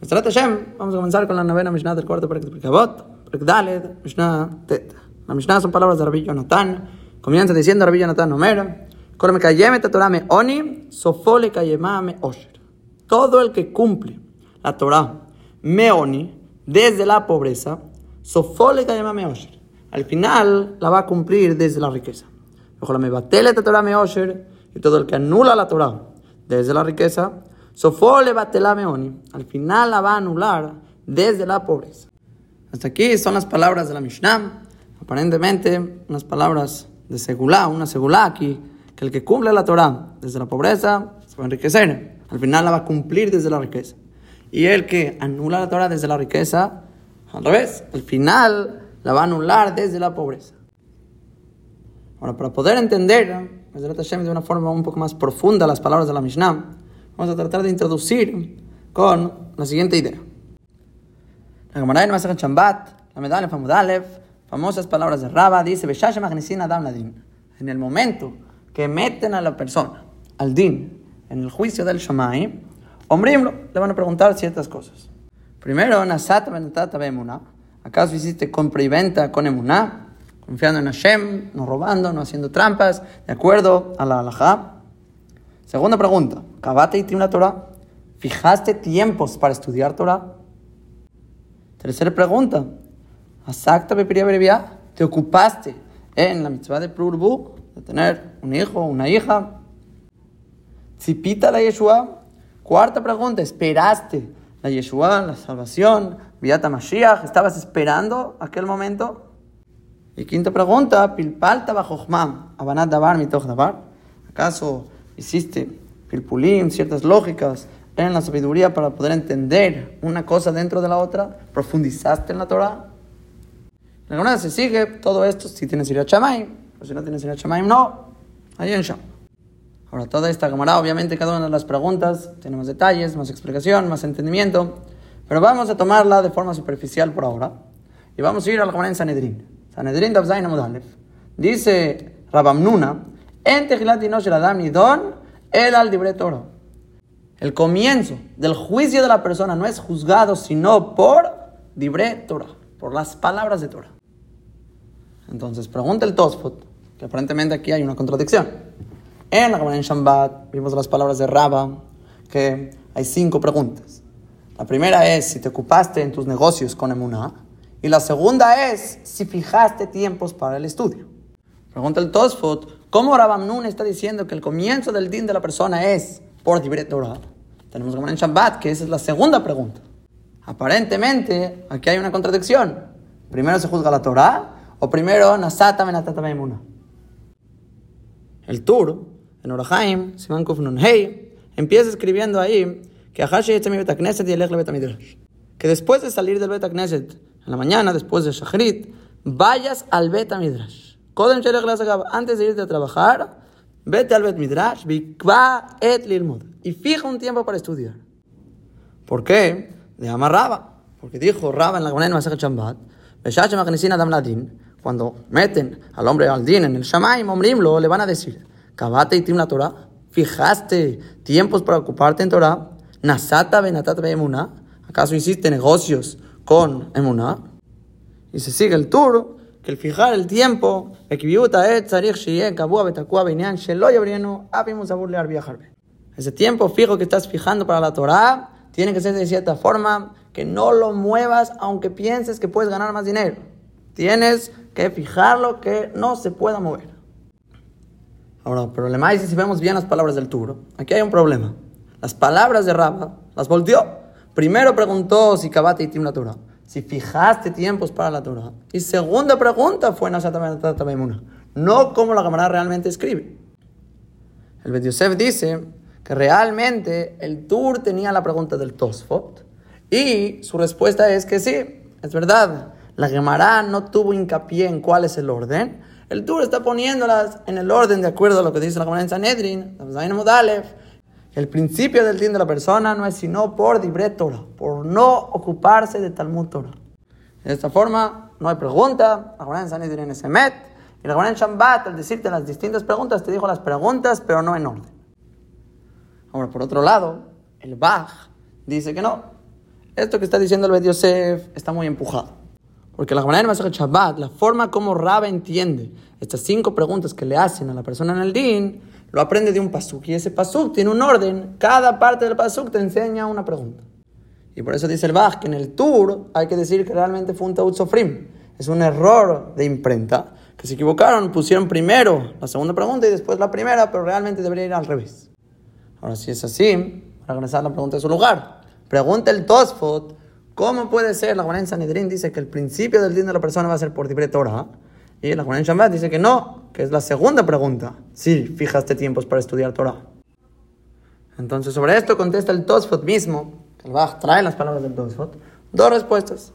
vamos a comenzar con la novena Mishnah del cuarto Pirkabot, Perek Daled, Mishnah Tet. La Mishnah son palabras de Rabbi Jonathan. Comienza diciendo Rabbi Jonathan Omer, Korme kayeme Torah me oni, sofole kayema me osher. Todo el que cumple la Torah me oni, desde la pobreza, sofole kayema me osher. Al final la va a cumplir desde la riqueza. Ojalá me batele Torah me osher, y todo el que anula la Torah desde la riqueza, Sofole meoni. Al final la va a anular desde la pobreza. Hasta aquí son las palabras de la Mishnah. Aparentemente, unas palabras de segulá, una segulá aquí, que el que cumple la Torah desde la pobreza se va a enriquecer. Al final la va a cumplir desde la riqueza. Y el que anula la Torah desde la riqueza, al revés, al final la va a anular desde la pobreza. Ahora, para poder entender de una forma un poco más profunda las palabras de la Mishnah, vamos a tratar de introducir con la siguiente idea. La Gemara en Masachet Shambat, la medalla Famudalev, famosas palabras de Raba, dice. En el momento que meten a la persona al din, en el juicio del Shamay, hombrimlo, le van a preguntar ciertas cosas. Primero, Nasat ¿acaso hiciste compra y venta con emuná? Confiando en Hashem, no robando, no haciendo trampas, de acuerdo a la halajá. Segunda pregunta, ¿Cabate y una Torah? ¿Fijaste tiempos para estudiar Torah? Tercera pregunta, ¿Asakta ¿Te ocupaste en la mitzvah de Prurbu, de tener un hijo una hija? ¿Zipita la Yeshua? Cuarta pregunta, ¿esperaste la Yeshua, la salvación, Viata Mashiach? ¿Estabas esperando aquel momento? Y quinta pregunta, ¿Pilpalta bajo Abanat Dabar mitoch Dabar? ¿Acaso hiciste pilpulim, ciertas lógicas en la sabiduría para poder entender una cosa dentro de la otra, profundizaste en la Torah. La verdad se sigue todo esto si tienes ir a Chamaim, o si no tienes ir a Chamaim, no, ahí en Sham. Ahora, toda esta camarada, obviamente, cada una de las preguntas tiene más detalles, más explicación, más entendimiento, pero vamos a tomarla de forma superficial por ahora y vamos a ir a la Gemara en Sanedrín. Sanedrín Davzain Amudalef. Dice Rabamnuna, en Tejilat Dinosh Adam Nidon, el al Torah. El comienzo del juicio de la persona no es juzgado sino por Dibre Torah, por las palabras de Torah. Entonces pregunta el Tosfot, que aparentemente aquí hay una contradicción. En la en Shambat vimos las palabras de Rabba, que hay cinco preguntas. La primera es si te ocupaste en tus negocios con Emuná. Y la segunda es si fijaste tiempos para el estudio. Pregunta el Tosfot, ¿Cómo Rabamnun está diciendo que el comienzo del din de la persona es por Torah? Tenemos como en Shabbat, que esa es la segunda pregunta. Aparentemente, aquí hay una contradicción. Primero se juzga la Torah o primero Nasata Menatata Maimuna. El Tur, en Orahaim, Siman Kufnun Hei, empieza escribiendo ahí que que después de salir del Betakneset en la mañana, después de Shachrit, vayas al Betamidrash antes de irte a trabajar, vete al Bet Midrash, et lilmud, y fija un tiempo para estudiar. ¿Por qué? De amarraba. Porque dijo Raba en la Gemara de Chambat, Adam Ladin, cuando meten al hombre al din en el Shamaim, Omrimlo, le van a decir, Kabate y una Torah, fijaste tiempos para ocuparte en Torah, Nasata benatat emuná, ¿acaso hiciste negocios con emuná? Y se sigue el tour que el fijar el tiempo, ese tiempo fijo que estás fijando para la Torah tiene que ser de cierta forma que no lo muevas aunque pienses que puedes ganar más dinero. Tienes que fijarlo que no se pueda mover. Ahora, el problema es si vemos bien las palabras del Turo. Aquí hay un problema. Las palabras de Rabba las volteó. Primero preguntó si Kabate y Tim la Torah si fijaste tiempos para la Torah. Y segunda pregunta fue no como la cámara realmente escribe. El Bet Yosef dice que realmente el Tur tenía la pregunta del Tosfot y su respuesta es que sí, es verdad. La Gemara no tuvo hincapié en cuál es el orden. El Tur está poniéndolas en el orden de acuerdo a lo que dice la Gemara en Sanedrin, el principio del din de la persona no es sino por Dibre Torah, por no ocuparse de Talmud Torah. De esta forma, no hay pregunta, la en Sanedrin es Emet, y la en Shambat, al decirte las distintas preguntas, te dijo las preguntas, pero no en orden. Ahora, por otro lado, el Bach dice que no. esto que está diciendo el Bet Yosef está muy empujado. Porque la Gemara en Shabbat, la forma como Raba entiende estas cinco preguntas que le hacen a la persona en el din, lo aprende de un pasuk. Y ese pasuk tiene un orden. Cada parte del pasuk te enseña una pregunta. Y por eso dice el Bach que en el tour hay que decir que realmente fue un Taut Sofrim. Es un error de imprenta. Que se equivocaron, pusieron primero la segunda pregunta y después la primera, pero realmente debería ir al revés. Ahora, si es así, para regresar la pregunta a su lugar. Pregunta el Tosfot, ¿cómo puede ser? La Gemara en Sanedrín dice que el principio del din de la persona va a ser por libre Torah. Y la Gemara en Shabbat dice que no, que es la segunda pregunta. Sí, fijaste tiempos para estudiar Torah. Entonces, sobre esto contesta el Tosfot mismo, el Bach trae las palabras del Tosfot, dos respuestas.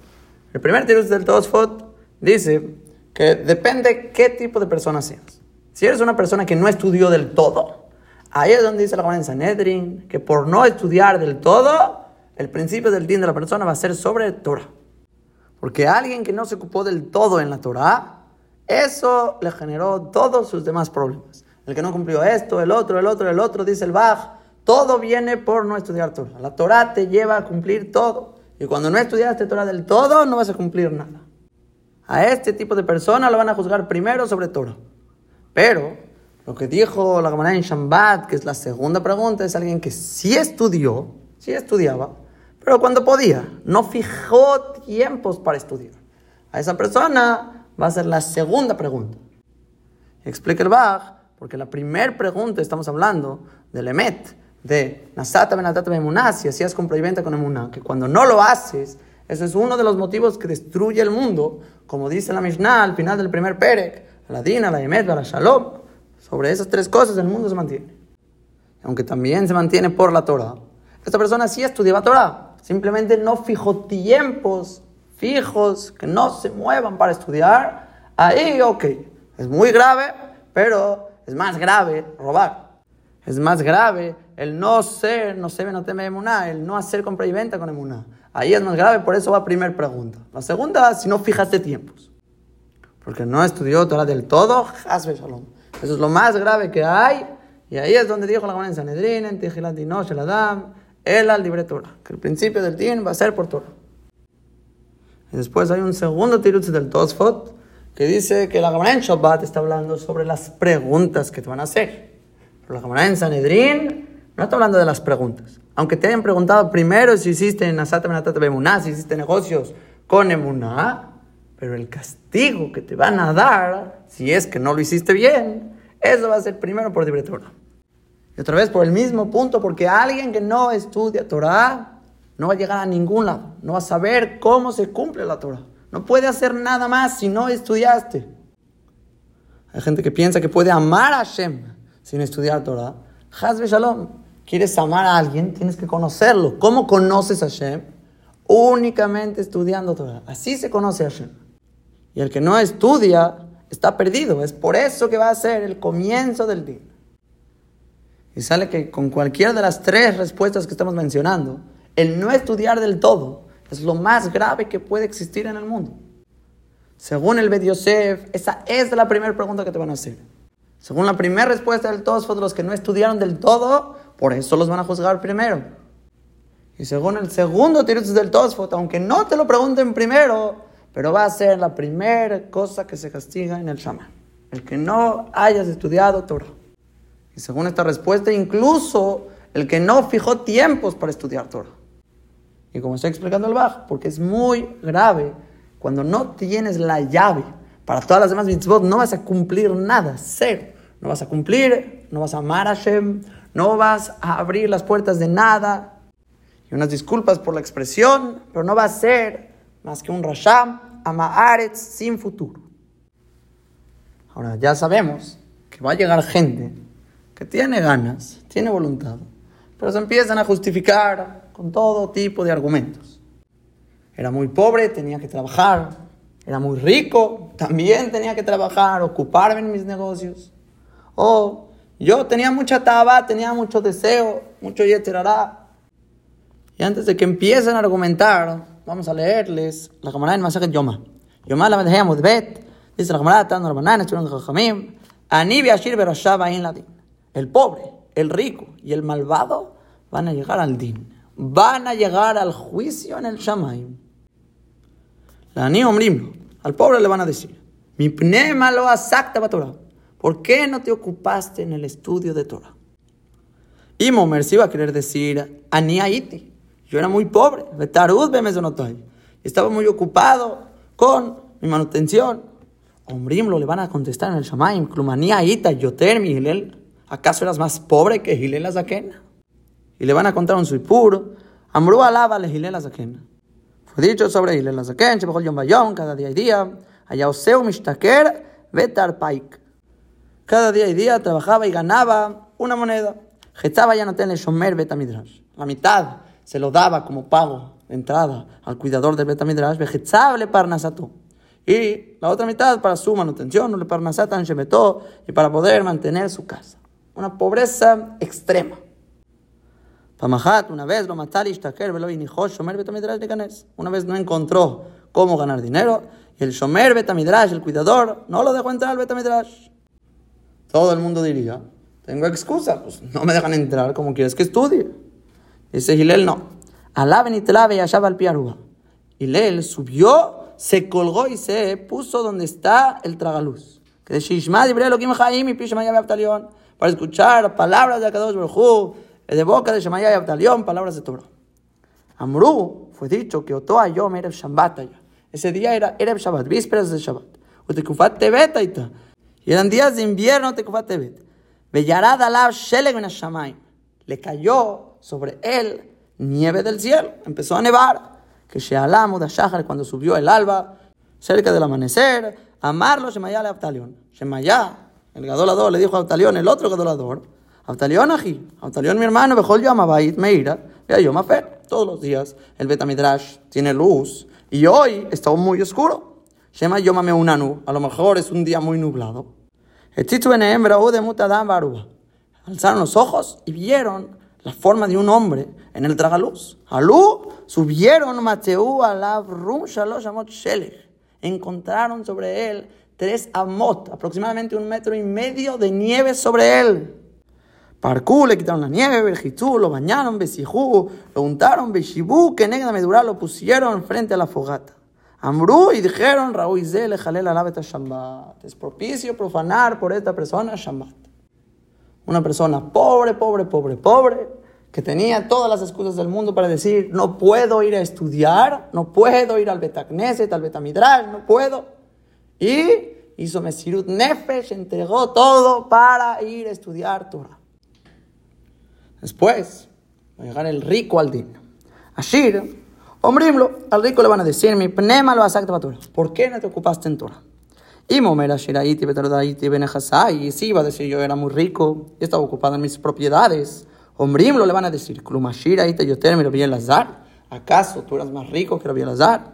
El primer tirus del Tosfot dice que depende qué tipo de persona seas. Si eres una persona que no estudió del todo, ahí es donde dice la en Sanedrin que por no estudiar del todo, el principio del din de la persona va a ser sobre Torah. Porque alguien que no se ocupó del todo en la Torah, eso le generó todos sus demás problemas. El que no cumplió esto, el otro, el otro, el otro, dice el Bach, todo viene por no estudiar Torah. La Torah te lleva a cumplir todo. Y cuando no estudiaste Torah del todo, no vas a cumplir nada. A este tipo de persona lo van a juzgar primero sobre Torah. Pero lo que dijo la Gemara en Shambat, que es la segunda pregunta, es alguien que sí estudió, sí estudiaba, pero cuando podía, no fijó tiempos para estudiar. A esa persona va a ser la segunda pregunta. Explica el Bach, porque la primera pregunta estamos hablando del Emet, de Nasata Benatata Bemuná, si hacías compra y venta con Emuná, que cuando no lo haces, ese es uno de los motivos que destruye el mundo, como dice la Mishnah al final del primer Perek, la Dina, la Emet, la Shalom. Sobre esas tres cosas el mundo se mantiene. Aunque también se mantiene por la Torah. Esta persona sí estudiaba Torah, simplemente no fijó tiempos fijos que no se muevan para estudiar. Ahí, ok, es muy grave, pero es más grave robar. Es más grave el no ser, no se no teme emuná, el no hacer compra y venta con emuná. Ahí es más grave, por eso va a primera pregunta. La segunda, si no fijaste tiempos. Porque no estudió Torah del todo, hasbe shalom. Eso es lo más grave que hay. Y ahí es donde dijo la Gemara en Sanedrín, en Tijilat Dinosh, el Adam, el al libre Torah. Que el principio del din va a ser por Torah. Y después hay un segundo tirutz del Tosfot que dice que la Gemara en Shabbat está hablando sobre las preguntas que te van a hacer. Pero la Gemara en Sanedrín no está hablando de las preguntas. Aunque te hayan preguntado primero si hiciste en Asata Bemuná, si hiciste negocios con Emuná, pero el castigo que te van a dar, si es que no lo hiciste bien, eso va a ser primero por libre Torah. Y otra vez por el mismo punto, porque alguien que no estudia Torah no va a llegar a ningún lado, no va a saber cómo se cumple la Torah. No puede hacer nada más si no estudiaste. Hay gente que piensa que puede amar a Hashem sin estudiar Torah. Hazbe Shalom. Quieres amar a alguien, tienes que conocerlo. ¿Cómo conoces a Hashem? Únicamente estudiando Torah. Así se conoce a Hashem. Y el que no estudia está perdido. Es por eso que va a ser el comienzo del día. Y sale que con cualquiera de las tres respuestas que estamos mencionando, el no estudiar del todo es lo más grave que puede existir en el mundo. Según el Bet Yosef, esa es la primera pregunta que te van a hacer. Según la primera respuesta del Tosfot, los que no estudiaron del todo, por eso los van a juzgar primero. Y según el segundo tirutz del Tosfot, aunque no te lo pregunten primero, pero va a ser la primera cosa que se castiga en el Shaman. El que no hayas estudiado Torah. Y según esta respuesta, incluso el que no fijó tiempos para estudiar Torah. Y como estoy explicando el Bach, porque es muy grave, cuando no tienes la llave para todas las demás mitzvot, no vas a cumplir nada, cero. No vas a cumplir, no vas a amar a Hashem, no vas a abrir las puertas de nada. Y unas disculpas por la expresión, pero no va a ser más que un Rasham, Amaaretz, sin futuro. Ahora, ya sabemos que va a llegar gente que tiene ganas, tiene voluntad, pero se empiezan a justificar con todo tipo de argumentos. Era muy pobre, tenía que trabajar. Era muy rico, también tenía que trabajar, ocuparme en mis negocios. O yo tenía mucha taba, tenía mucho deseo, mucho yeterará. Y antes de que empiecen a argumentar, vamos a leerles la camarada en Masajet Yoma. Yoma la Medheyamud Bet, dice la camarada Tan Rabbanan, Estudian Jajamim, Ani Biashir Berashaba in Ladin. El pobre, el rico y el malvado van a llegar al din. Van a llegar al juicio en el Shamaim. La ni Omrim, al pobre le van a decir, mi pnema lo asacta Torah. ¿Por qué no te ocupaste en el estudio de Torah? Y Momer se iba a querer decir, Ani Haiti, yo era muy pobre, Betarud estaba muy ocupado con mi manutención. Omrim lo le van a contestar en el Shamaim, Klumania Ita, Yoter, mi ¿acaso eras más pobre que Gilel Azakena? Y le van a contar un suipur, Amru alaba le Gilel Azakena. Fue dicho sobre Gilel Azaken, Shebejol Yom Bayom, cada día y día, allá Oseu Mishtaker, Betar Paik. Cada día y día trabajaba y ganaba una moneda. Getzaba ya no tiene Shomer Betamidrash. La mitad se lo daba como pago de entrada al cuidador del Betamidrash, Vegetzable Parnasatu. Y la otra mitad para su manutención, le Parnasatan Shemetó, y para poder mantener su casa. Una pobreza extrema. Pamahat, una vez lo matali Shomer Betamidrash de Una vez no encontró cómo ganar dinero, y el Shomer Betamidrash, el cuidador, no lo dejó entrar al Betamidrash. Todo el mundo diría, tengo excusa, pues no me dejan entrar como quieres que estudie. Dice Gilel, no. Alaben y telave y allá al piaruba. Gilel subió, se colgó y se puso donde está el tragaluz. Que de Shishma lo que Jaim y Pishmaya Abtalión. Para escuchar palabras de Akadosh De boca de Shemaya y Abtalión, palabras de Torah. Amru fue dicho que Otoa Yom Erev Shabbat Ese día era Erev Shabbat, vísperas de Shabbat. Utekufat Tebet Y eran días de invierno, Tekufat Tebet. Bellarad alav sheleg ben Le cayó sobre él nieve del cielo. Empezó a nevar. Que Shealam Shahar, cuando subió el alba, cerca del amanecer, amarlo Shemaya le Abtalión. Shemaya, el gadolador, le dijo a Abtalión, el otro gadolador, Abtalión ají, Abtalión mi hermano, Bejol Yamabait Meira, yo Mafer. Todos los días el Betamidrash tiene luz y hoy está muy oscuro. Shema Yomame Unanu, a lo mejor es un día muy nublado. Alzaron los ojos y vieron la forma de un hombre en el tragaluz. Alú subieron Mateu alav rum shalosh amot Encontraron sobre él tres amot, aproximadamente un metro y medio de nieve sobre él. Parcú le quitaron la nieve, Berjitú, lo bañaron, Besijú, lo untaron, Beshibú, que negra medura lo pusieron frente a la fogata. Amru y dijeron, Raúl jalel alabeta Shambat. Es propicio profanar por esta persona Shambat. Una persona pobre, pobre, pobre, pobre, que tenía todas las excusas del mundo para decir, no puedo ir a estudiar, no puedo ir al Betacneset, al Betamidrash, no puedo. Y hizo Mesirut Nefesh, entregó todo para ir a estudiar Torah. Después va a llegar el rico al din. Ashir Ombrimlo, al rico le van a decir, mi pnema lo asacta Torah. ¿Por qué no te ocupaste en Torah? Y Momer Ashiraiti Betardaiti Benejasai, y sí iba a decir, yo era muy rico y estaba ocupado en mis propiedades. Ombrimlo le van a decir, Klumashiraiti Rabbi Lazar. ¿Acaso tú eras más rico que Rabbi Lazar?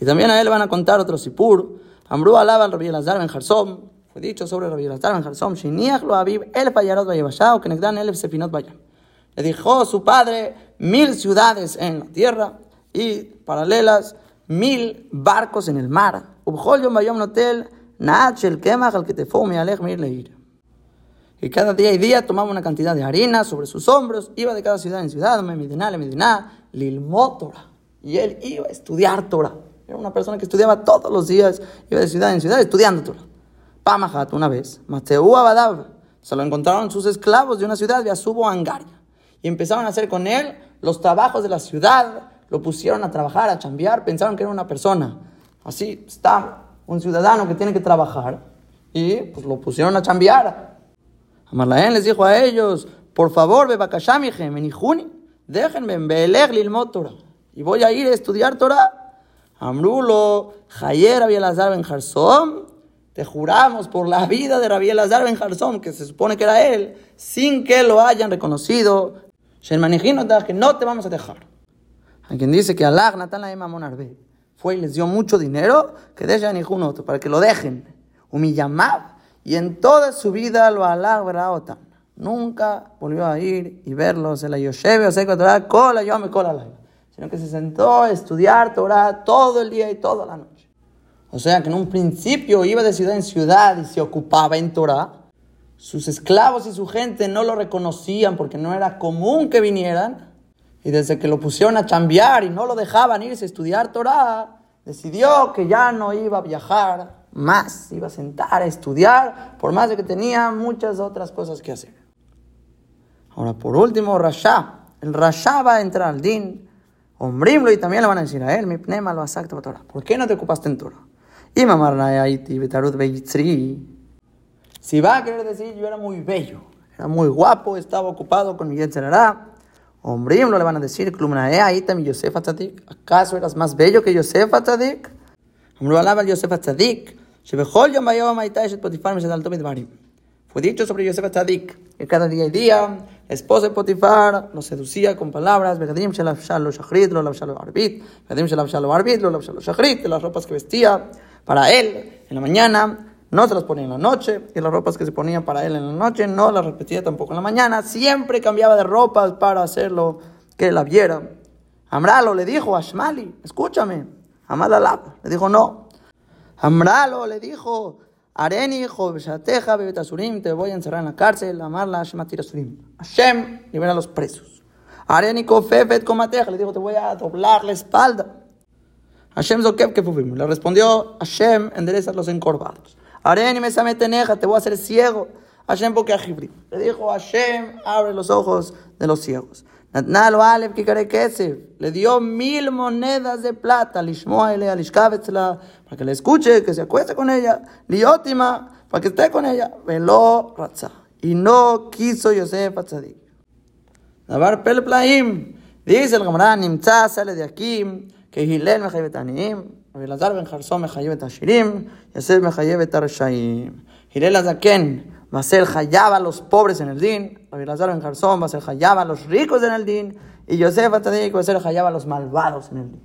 Y también a él le van a contar otro sipur. Amru alaba al Rabbi Lazar Ben Jarsom. Fue dicho sobre Rabbi Lazar Ben Jarsom, Shiniach lo Aviv el Payarot Vayevashao, que Negdan el Sefinot Bayam. Le dijo su padre mil ciudades en la tierra y paralelas mil barcos en el mar. Y cada día y día tomaba una cantidad de harina sobre sus hombros, iba de cada ciudad en ciudad, Y él iba a estudiar Torah. Era una persona que estudiaba todos los días, iba de ciudad en ciudad estudiando Torah. Pamahat una vez, Mateu Abadab, se lo encontraron sus esclavos de una ciudad, de Asubo Angaria y empezaron a hacer con él los trabajos de la ciudad, lo pusieron a trabajar, a chambear, pensaron que era una persona. Así está un ciudadano que tiene que trabajar y pues lo pusieron a chambear. Amarlaén les dijo a ellos, por favor, bebakashamichem, menijuni, déjenme, beleg lilmot Torah. Y voy a ir a estudiar Torah. Amrulo, Jayer Abielazar Ben Jarsom, te juramos por la vida de Rabbi Elazar Ben Jarsom, que se supone que era él, sin que lo hayan reconocido, que no te vamos a dejar. Hay quien dice que Allah Monarbe fue y les dio mucho dinero, que dejen otro para que lo dejen. Humillamab, y en toda su vida lo Allah otan. Nunca volvió a ir y verlos en la Yoshebe o Torah, cola, yo me cola Sino que se sentó a estudiar Torah todo el día y toda la noche. O sea que en un principio iba de ciudad en ciudad y se ocupaba en Torah sus esclavos y su gente no lo reconocían porque no era común que vinieran. Y desde que lo pusieron a chambear y no lo dejaban irse a estudiar Torah, decidió que ya no iba a viajar más, iba a sentar a estudiar, por más de que tenía muchas otras cosas que hacer. Ahora, por último, Rasha. El Rasha va a entrar al din. Hombrimlo y también le van a decir a él, mi pnema lo asacta Torah. ¿Por qué no te ocupaste en Torah? Y Si va a querer decir, yo era muy bello, era muy guapo, estaba ocupado con mi Yetzerará. Hombrimlo le van a decir, mi Yosef ¿Acaso eras más bello que Yosef Atzadik? Hombre, alaba Yosef Atzadik. Shebechol yom bayom aitai potifar me sedalto midbarim. Fue dicho sobre Yosef Tzadik que cada día y día la esposa de Potifar lo seducía con palabras, Begadim Shalafshalo Shachrit, lo Lavshalo Arbit, Begadim Shalafshalo Arbit, lo Lavshalo Shachrit, de las ropas que vestía para él en la mañana, no se las ponía en la noche, y las ropas que se ponían para él en la noche no las repetía tampoco en la mañana, siempre cambiaba de ropas para hacerlo que la viera. Amralo le dijo a Shmali, escúchame, Amadalab, le dijo no. Amralo le dijo, Areni, Jobeshateja, Bebetasurim, te voy a encerrar en la cárcel, amarla, Shematirasurim. Hashem, libera a los presos. Areni, Kofefet, Komateja, le dijo, te voy a doblar la espalda. Hashem Zokev, que Le respondió, Hashem, endereza los encorvados. Areni, Mesameteneja, te voy a hacer ciego. Hashem, porque Le dijo, Hashem, abre los ojos de los ciegos. Natnalo Alef Le dio mil monedas de plata. Lishmoa Para que le escuche, que se acueste con ella. Liotima. Para que esté con ella. Velo Ratza. Y no quiso Yosef Atzadik. Dabar Pelplaim. Dice el Gamara, Nimtza sale de aquí. Hilel me chayevet aniim. Abilazar ben Jarzón me chayevet ashirim. Yosef me chayevet arashaim. Hilel Azaken va a ser Hayab a los pobres en el din, Rabbi Lazar en Jarzón va a ser Hayab a los ricos en el din, y Yosef Atadik va a ser Hayab a los malvados en el din.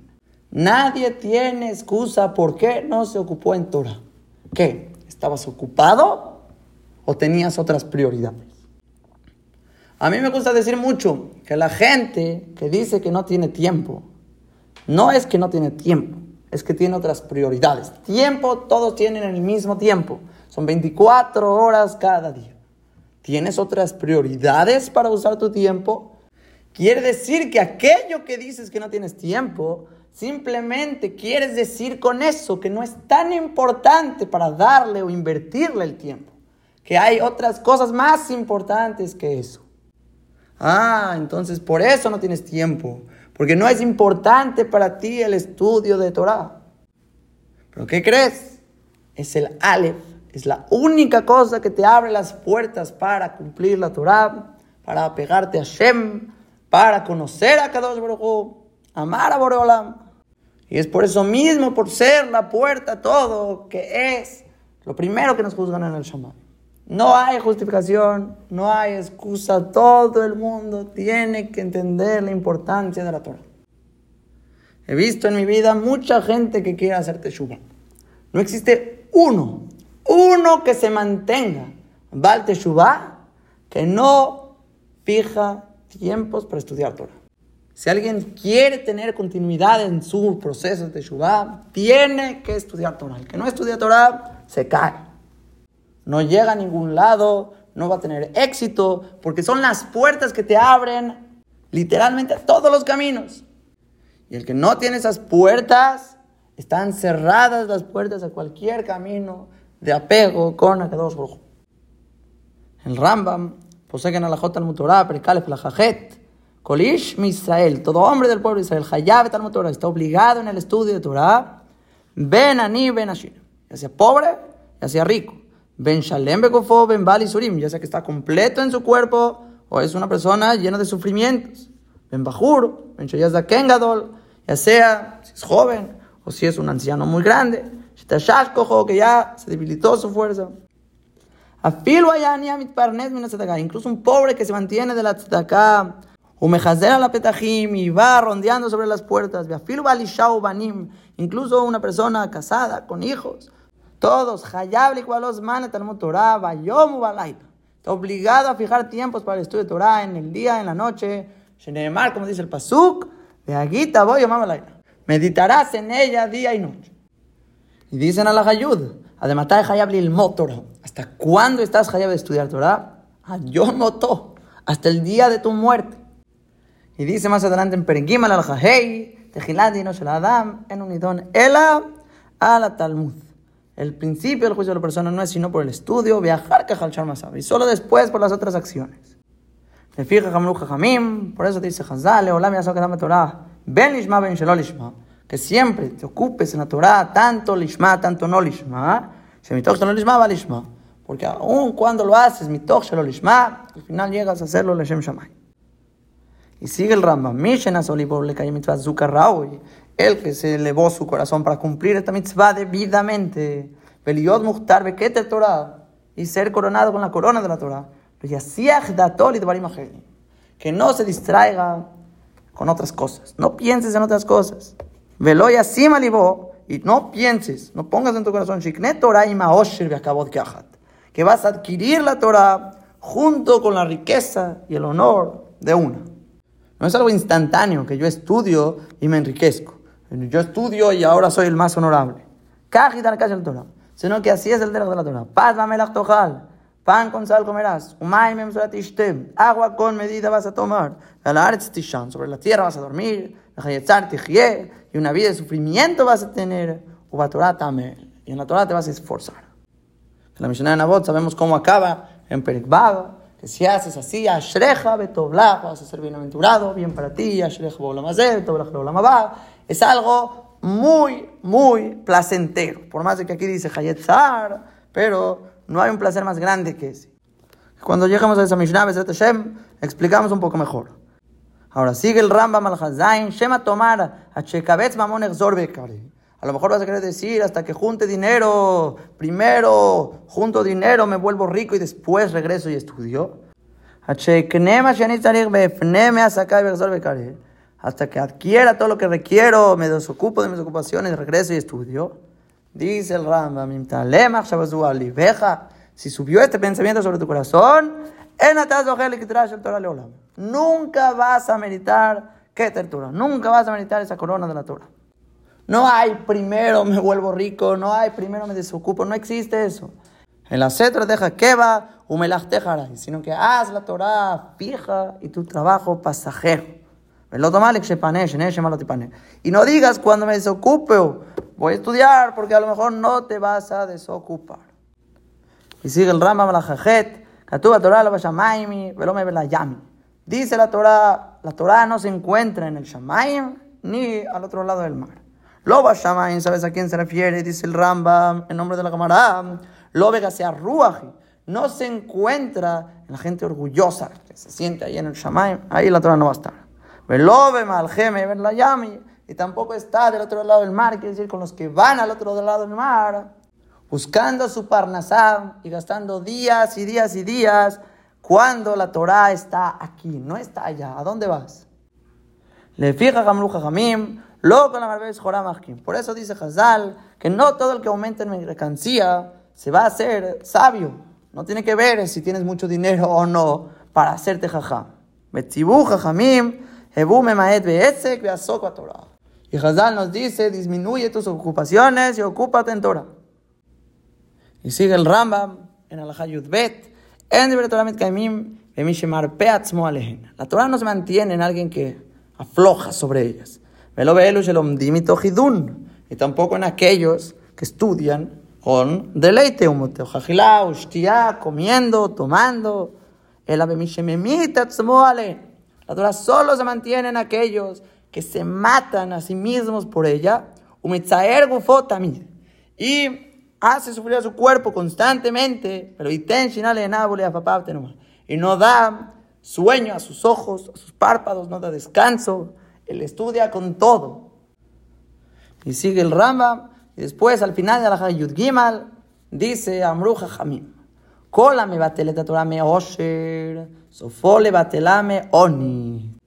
Nadie tiene excusa por qué no se ocupó en Torah. ¿Qué? ¿Estabas ocupado o tenías otras prioridades? A mí me gusta decir mucho que la gente que dice que no tiene tiempo, no es que no tiene tiempo, es que tiene otras prioridades. Tiempo, todos tienen el mismo tiempo. Son 24 horas cada día. ¿Tienes otras prioridades para usar tu tiempo? Quiere decir que aquello que dices que no tienes tiempo, simplemente quieres decir con eso que no es tan importante para darle o invertirle el tiempo. Que hay otras cosas más importantes que eso. Ah, entonces por eso no tienes tiempo. Porque no es importante para ti el estudio de Torah. ¿Pero qué crees? Es el Aleph es la única cosa que te abre las puertas para cumplir la Torah, para apegarte a Shem, para conocer a Kadosh Baruch amar a Boreolam. Y es por eso mismo, por ser la puerta a todo, que es lo primero que nos juzgan en el Shaman. No hay justificación, no hay excusa. Todo el mundo tiene que entender la importancia de la Torah. He visto en mi vida mucha gente que quiere hacer teshuva. No existe uno uno que se mantenga, Baal Teshuvah, que no fija tiempos para estudiar Torah. Si alguien quiere tener continuidad en su proceso de Teshuvah, tiene que estudiar Torah. El que no estudia Torah, se cae. No llega a ningún lado, no va a tener éxito, porque son las puertas que te abren literalmente a todos los caminos. Y el que no tiene esas puertas, están cerradas las puertas a cualquier camino de apego con Akadosh Baruch. El Rambam posee en la Jota al Mutorah, Perkalef la Jajet, Kolish mi todo hombre del pueblo de Israel, Hayab tal Mutorah, está obligado en el estudio de Torah, Ben Ani Ben Ashir, ya sea pobre, ya sea rico, Ben Shalem Bekofo, Ben Bali Surim, ya sea que está completo en su cuerpo o es una persona llena de sufrimientos, Ben Bajur, Ben Shoyazda Kengadol, ya sea si es joven o si es un anciano muy grande que ya se debilitó su fuerza. Incluso un pobre que se mantiene de la tzedakah, a la petajim y va rondeando sobre las puertas. Incluso una persona casada con hijos. Todos, Está obligado a fijar tiempos para el estudio de Torah en el día, en la noche. como dice el Pasuk, de Agita voy a Meditarás en ella día y noche. Y dicen a la Hayud, además el motor. ¿Hasta cuándo estás Hayab de estudiar Torah? A yo moto, hasta el día de tu muerte. Y Y dice más adelante en Perengim al Jahei, Tejiladi no Adam, en unidón, Ela a la Talmud. El principio del juicio de la persona no es sino por el estudio, viajar que más y solo después por las otras acciones. Le fija Jamlu Jamim, por eso dice Hazal, Olam Yasok Torah, Ben Lishma Ben Shelol Lishma, que siempre te ocupes en la Torah, tanto Lishma, tanto no Lishma, Shemitoch Shelol Lishma va Lishma, porque aun cuando lo haces, Mitoch Shelol Lishma, al final llegas a hacerlo Leshem Shamay. Y sigue el Rambam, Mishena Solibor le cae mitzvah Zukar Raui, el que se elevó su corazón para cumplir esta mitzvah debidamente, Beliot Muhtar Beketer Torah, y ser coronado con la corona de la Torah. Que no se distraiga con otras cosas. No pienses en otras cosas. Veloy así malibó y no pienses, no pongas en tu corazón que vas a adquirir la Torah junto con la riqueza y el honor de una. No es algo instantáneo que yo estudio y me enriquezco. Yo estudio y ahora soy el más honorable. Sino que así es el de la Torah. Paz, tojal. Pan con sal comerás. Agua con medida vas a tomar. Sobre la tierra vas a dormir. Y una vida de sufrimiento vas a tener. Y en la Torah te vas a esforzar. En la misión de Nabot sabemos cómo acaba en Perikbad. Que si haces así, Ashreja, Betoblach, vas a ser bienaventurado, bien para ti, Ashreja, Bolamazé, Betoblach, Bolamabá. Es algo muy, muy placentero. Por más de que aquí dice Hayetzar, pero no hay un placer más grande que ese. Cuando llegamos a esa Mishnah, Hashem, explicamos un poco mejor. Ahora sigue el Rambam al Hazain, Shema tomar a Chekabetz Mamon A lo mejor vas a querer decir hasta que junte dinero, primero junto dinero, me vuelvo rico y después regreso y estudio. Hasta que adquiera todo lo que requiero, me desocupo de mis ocupaciones, regreso y estudio. Dice el Rambam, si subió este pensamiento sobre tu corazón, nunca vas a meditar ¿qué Torah, nunca vas a meditar esa corona de la Torah. No hay primero me vuelvo rico, no hay primero me desocupo, no existe eso. En la cetra deja que va, sino que haz la Torah fija y tu trabajo pasajero. Y no digas cuando me desocupe voy a estudiar porque a lo mejor no te vas a desocupar. Y sigue el Rambam la Jajet, Torah. Dice la Torah, la Torah no se encuentra en el Shamayim ni al otro lado del mar. Loba Shamayim, ¿sabes a quién se refiere? Dice el Rambam, en nombre de la cámara. Lobe sea Ruaji. No se encuentra en la gente orgullosa que se siente ahí en el Shamayim. Ahí la Torah no va a estar. Y tampoco está del otro lado del mar, quiere decir con los que van al otro lado del mar, buscando su parnasam y gastando días y días y días, cuando la Torah está aquí, no está allá. ¿A dónde vas? Le fija Gamluja Jamim, loco la marvez Por eso dice Hazal que no todo el que aumenta en mercancía se va a hacer sabio. No tiene que ver si tienes mucho dinero o no para hacerte jajam. Betzibu Jajamim, Y Hazal nos dice, disminuye tus ocupaciones y ocúpate en Torah. Y sigue el Rambam en al Bet. En La Torah no se mantiene en alguien que afloja sobre ellas. Y tampoco en aquellos que estudian con deleite, comiendo, tomando. La Torah solo se mantiene en aquellos que se matan a sí mismos por ella, y hace sufrir a su cuerpo constantemente, pero y no da sueño a sus ojos, a sus párpados, no da descanso, él estudia con todo. Y sigue el Ramba, y después al final de la Yud Gimal, dice Amruja Hamim, Kola me bateleta Torah me osher, sofole batelame oni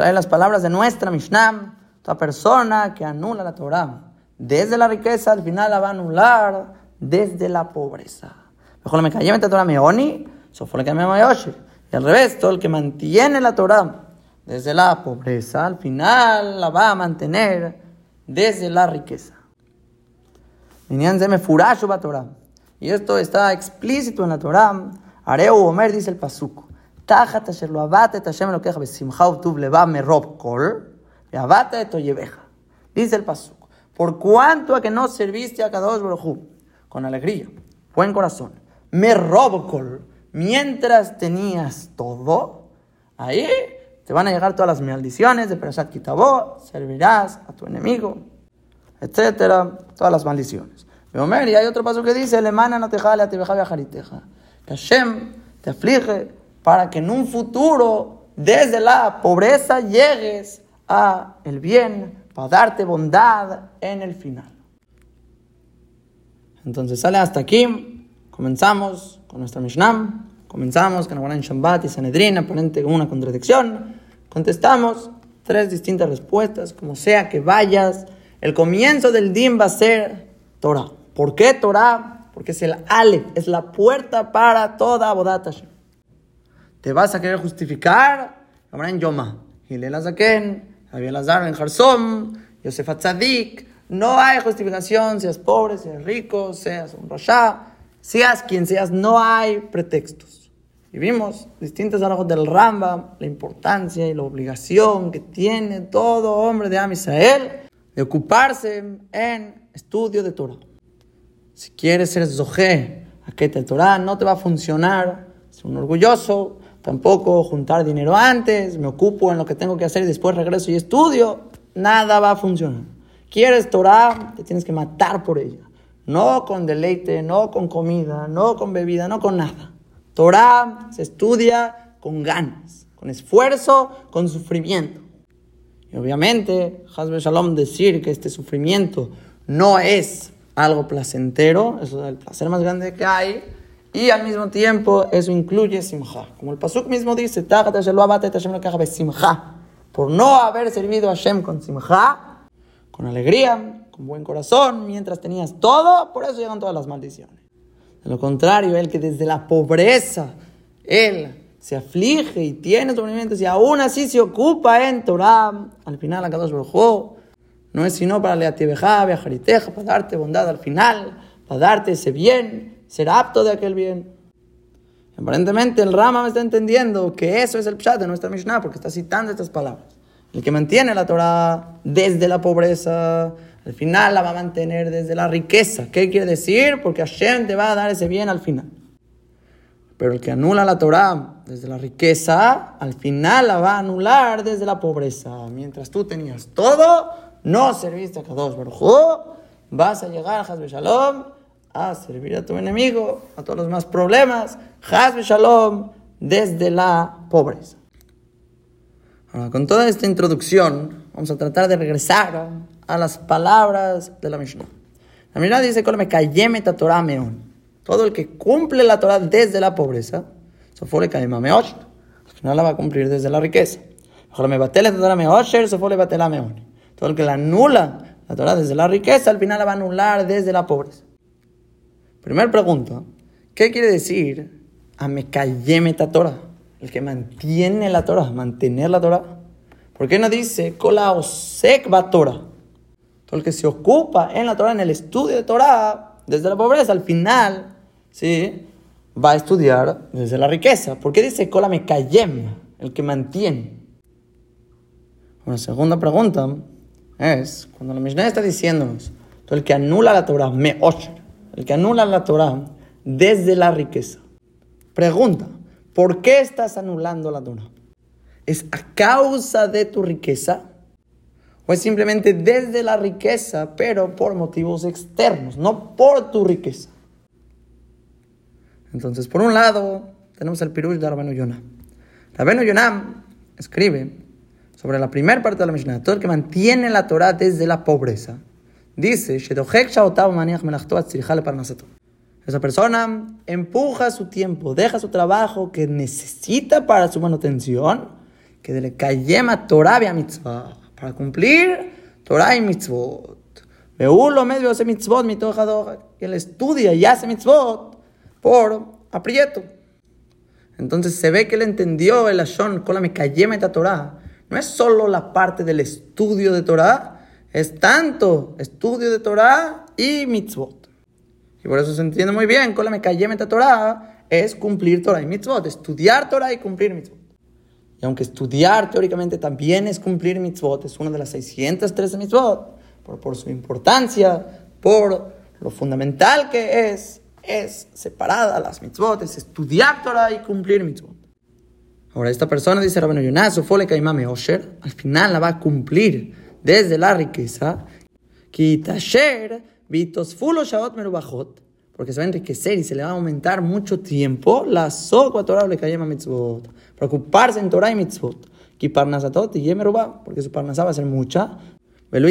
trae las palabras de nuestra Mishnah, toda persona que anula la Torah desde la riqueza, al final la va a anular desde la pobreza. Mejor me callé, Torah meoni, eso fue lo que me Y al revés, todo el que mantiene la Torah desde la pobreza, al final la va a mantener desde la riqueza. Y esto está explícito en la Torah. Areu Omer dice el Pasuco. תחת אשר לא עבדת את השם אלוקיך בשמחה ובטוב לבב מרוב כל, ועבדת את אויביך. Dice el pasuk, por cuanto a que no serviste a Kadosh Baruj Hu, con alegría, buen corazón, me robo col, mientras tenías todo, ahí te van a llegar todas las maldiciones de Perashat Kitabó, servirás a tu enemigo, etcétera, todas las maldiciones. Omer, y hay otro paso que dice, le mana no te jale a te viajariteja. Que Hashem te aflige para que en un futuro, desde la pobreza, llegues a el bien, para darte bondad en el final. Entonces sale hasta aquí, comenzamos con nuestra Mishnah, comenzamos con en Shabbat y Sanedrin, aparente una contradicción, contestamos tres distintas respuestas, como sea que vayas, el comienzo del din va a ser Torah. ¿Por qué Torah? Porque es el Aleph, es la puerta para toda Abodat Te vas a querer justificar, en Yoma, Hilel Azaken, Javier Lazar en Jarsom, Yosef Atzadik. No hay justificación, seas pobre, seas rico, seas un rasha, seas quien seas, no hay pretextos. Y vimos distintos alajos del Rambam, la importancia y la obligación que tiene todo hombre de Am Israel de ocuparse en estudio de Torah. Si quieres ser zoje, a que te Torah no te va a funcionar, ser un orgulloso, tampoco juntar dinero antes, me ocupo en lo que tengo que hacer y después regreso y estudio, nada va a funcionar. Quieres Torah, te tienes que matar por ella. No con deleite, no con comida, no con bebida, no con nada. Torah se estudia con ganas, con esfuerzo, con sufrimiento. Y obviamente, Hasbe Shalom decir que este sufrimiento no es algo placentero, eso es el placer más grande que hay, y al mismo tiempo eso incluye simja. Como el Pasuk mismo dice, por no haber servido a Hashem con simja, con alegría, con buen corazón, mientras tenías todo, por eso llegan todas las maldiciones. De lo contrario, el que desde la pobreza, él se aflige y tiene sufrimientos y aún así se ocupa en Torah, al final a Kadosh no es sino para leativeja, viajariteja, para darte bondad al final, para darte ese bien, ser apto de aquel bien. Aparentemente el Rama me está entendiendo que eso es el pshat de nuestra Mishnah, porque está citando estas palabras. El que mantiene la Torah desde la pobreza, al final la va a mantener desde la riqueza. ¿Qué quiere decir? Porque Hashem te va a dar ese bien al final. Pero el que anula la Torah desde la riqueza, al final la va a anular desde la pobreza. Mientras tú tenías todo, no serviste a Kadosh Baruj vas a llegar a Shalom a servir a tu enemigo, a todos los más problemas, Hazbe Shalom, desde la pobreza. Ahora, con toda esta introducción, vamos a tratar de regresar a las palabras de la Mishnah. La Mishnah dice. Todo el que cumple la Torah desde la pobreza, al final la va a cumplir desde la riqueza. Todo el que la anula la Torah desde la riqueza, al final la va a anular desde la pobreza. Primera pregunta, ¿qué quiere decir Amekayemeta Torah? El que mantiene la Torah, mantener la Torah. ¿Por qué no dice Kola Osek Torah? Todo el que se ocupa en la Torah, en el estudio de Torah, desde la pobreza, al final, ¿sí? va a estudiar desde la riqueza. ¿Por qué dice Kola Mekayem? El que mantiene. Una segunda pregunta es, cuando la Mishnah está diciéndonos, todo el que anula la Torah, me osher, el que anula la Torah desde la riqueza. Pregunta, ¿por qué estás anulando la Torah? ¿Es a causa de tu riqueza? ¿O es simplemente desde la riqueza, pero por motivos externos, no por tu riqueza? Entonces, por un lado, tenemos el pirush de Rabenu Yonah. Rabenu Yonah escribe sobre la primera parte de la Mishnah, todo el que mantiene la Torah desde la pobreza, Dice, esa persona empuja su tiempo, deja su trabajo que necesita para su manutención, que le cayema Torah mitzvah, para cumplir Torah y mitzvot. Veulo medio hace mitzvot, mi que él estudia y hace mitzvot por aprieto. Entonces se ve que él entendió el ashon, con la me cayema Torah. No es solo la parte del estudio de Torah, es tanto estudio de Torah y mitzvot. Y por eso se entiende muy bien, con la Mekayem Torah es cumplir Torah y mitzvot, estudiar Torah y cumplir mitzvot. Y aunque estudiar teóricamente también es cumplir mitzvot, es una de las 613 mitzvot, por, su importancia, por lo fundamental que es, es separada las mitzvot, es estudiar Torah y cumplir mitzvot. Ahora, esta persona dice Rabino Yonah, su fole kaimame osher, al final la va a cumplir desde la riqueza, porque se va a enriquecer y se le va a aumentar mucho tiempo la sokwa Torah le kayema mitzvot, preocuparse en Torah y mitzvot, ki parnasatot y yemeruba, porque su parnasá va a ser mucha, el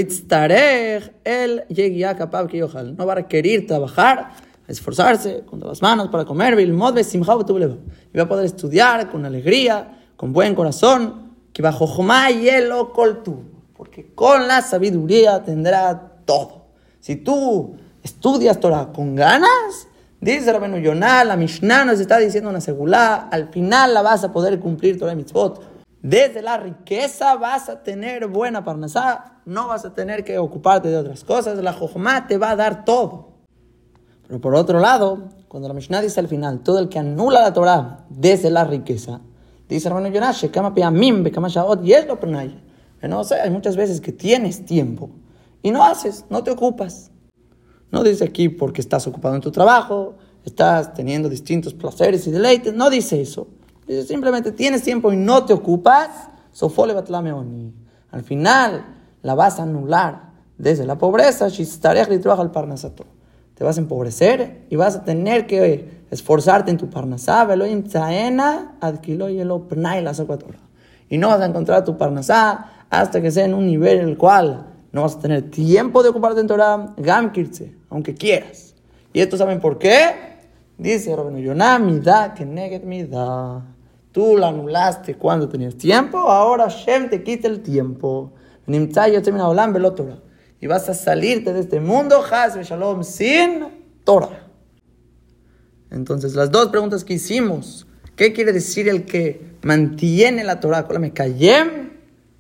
no va a requerir trabajar, esforzarse con las manos para comer, y va a poder estudiar con alegría, con buen corazón, que bajo hielo porque con la sabiduría tendrá todo. Si tú estudias Torah con ganas, dice Rabenu Yonah, la Mishnah nos está diciendo una segulá, al final la vas a poder cumplir Torah mitzvot. Desde la riqueza vas a tener buena parnasá, no vas a tener que ocuparte de otras cosas, la jojomá te va a dar todo. Pero por otro lado, cuando la Mishnah dice al final, todo el que anula la Torah desde la riqueza, dice hermano Yonash, y es lo No sé, hay muchas veces que tienes tiempo y no haces, no te ocupas. No dice aquí porque estás ocupado en tu trabajo, estás teniendo distintos placeres y deleites, no dice eso simplemente tienes tiempo y no te ocupas, sofole batlameoni. Al final la vas a anular desde la pobreza, al parnasato. Te vas a empobrecer y vas a tener que esforzarte en tu parnasá, y no vas a encontrar tu parnasá hasta que sea en un nivel en el cual no vas a tener tiempo de ocuparte en Torah, gamkirse, aunque quieras. ¿Y esto saben por qué? Dice Rabenu Yonah, da que neget da. Tú la anulaste cuando tenías tiempo, ahora Shem te quita el tiempo. Y vas a salirte de este mundo, Shalom, sin Torah. Entonces, las dos preguntas que hicimos, ¿qué quiere decir el que mantiene la Torah? me callé?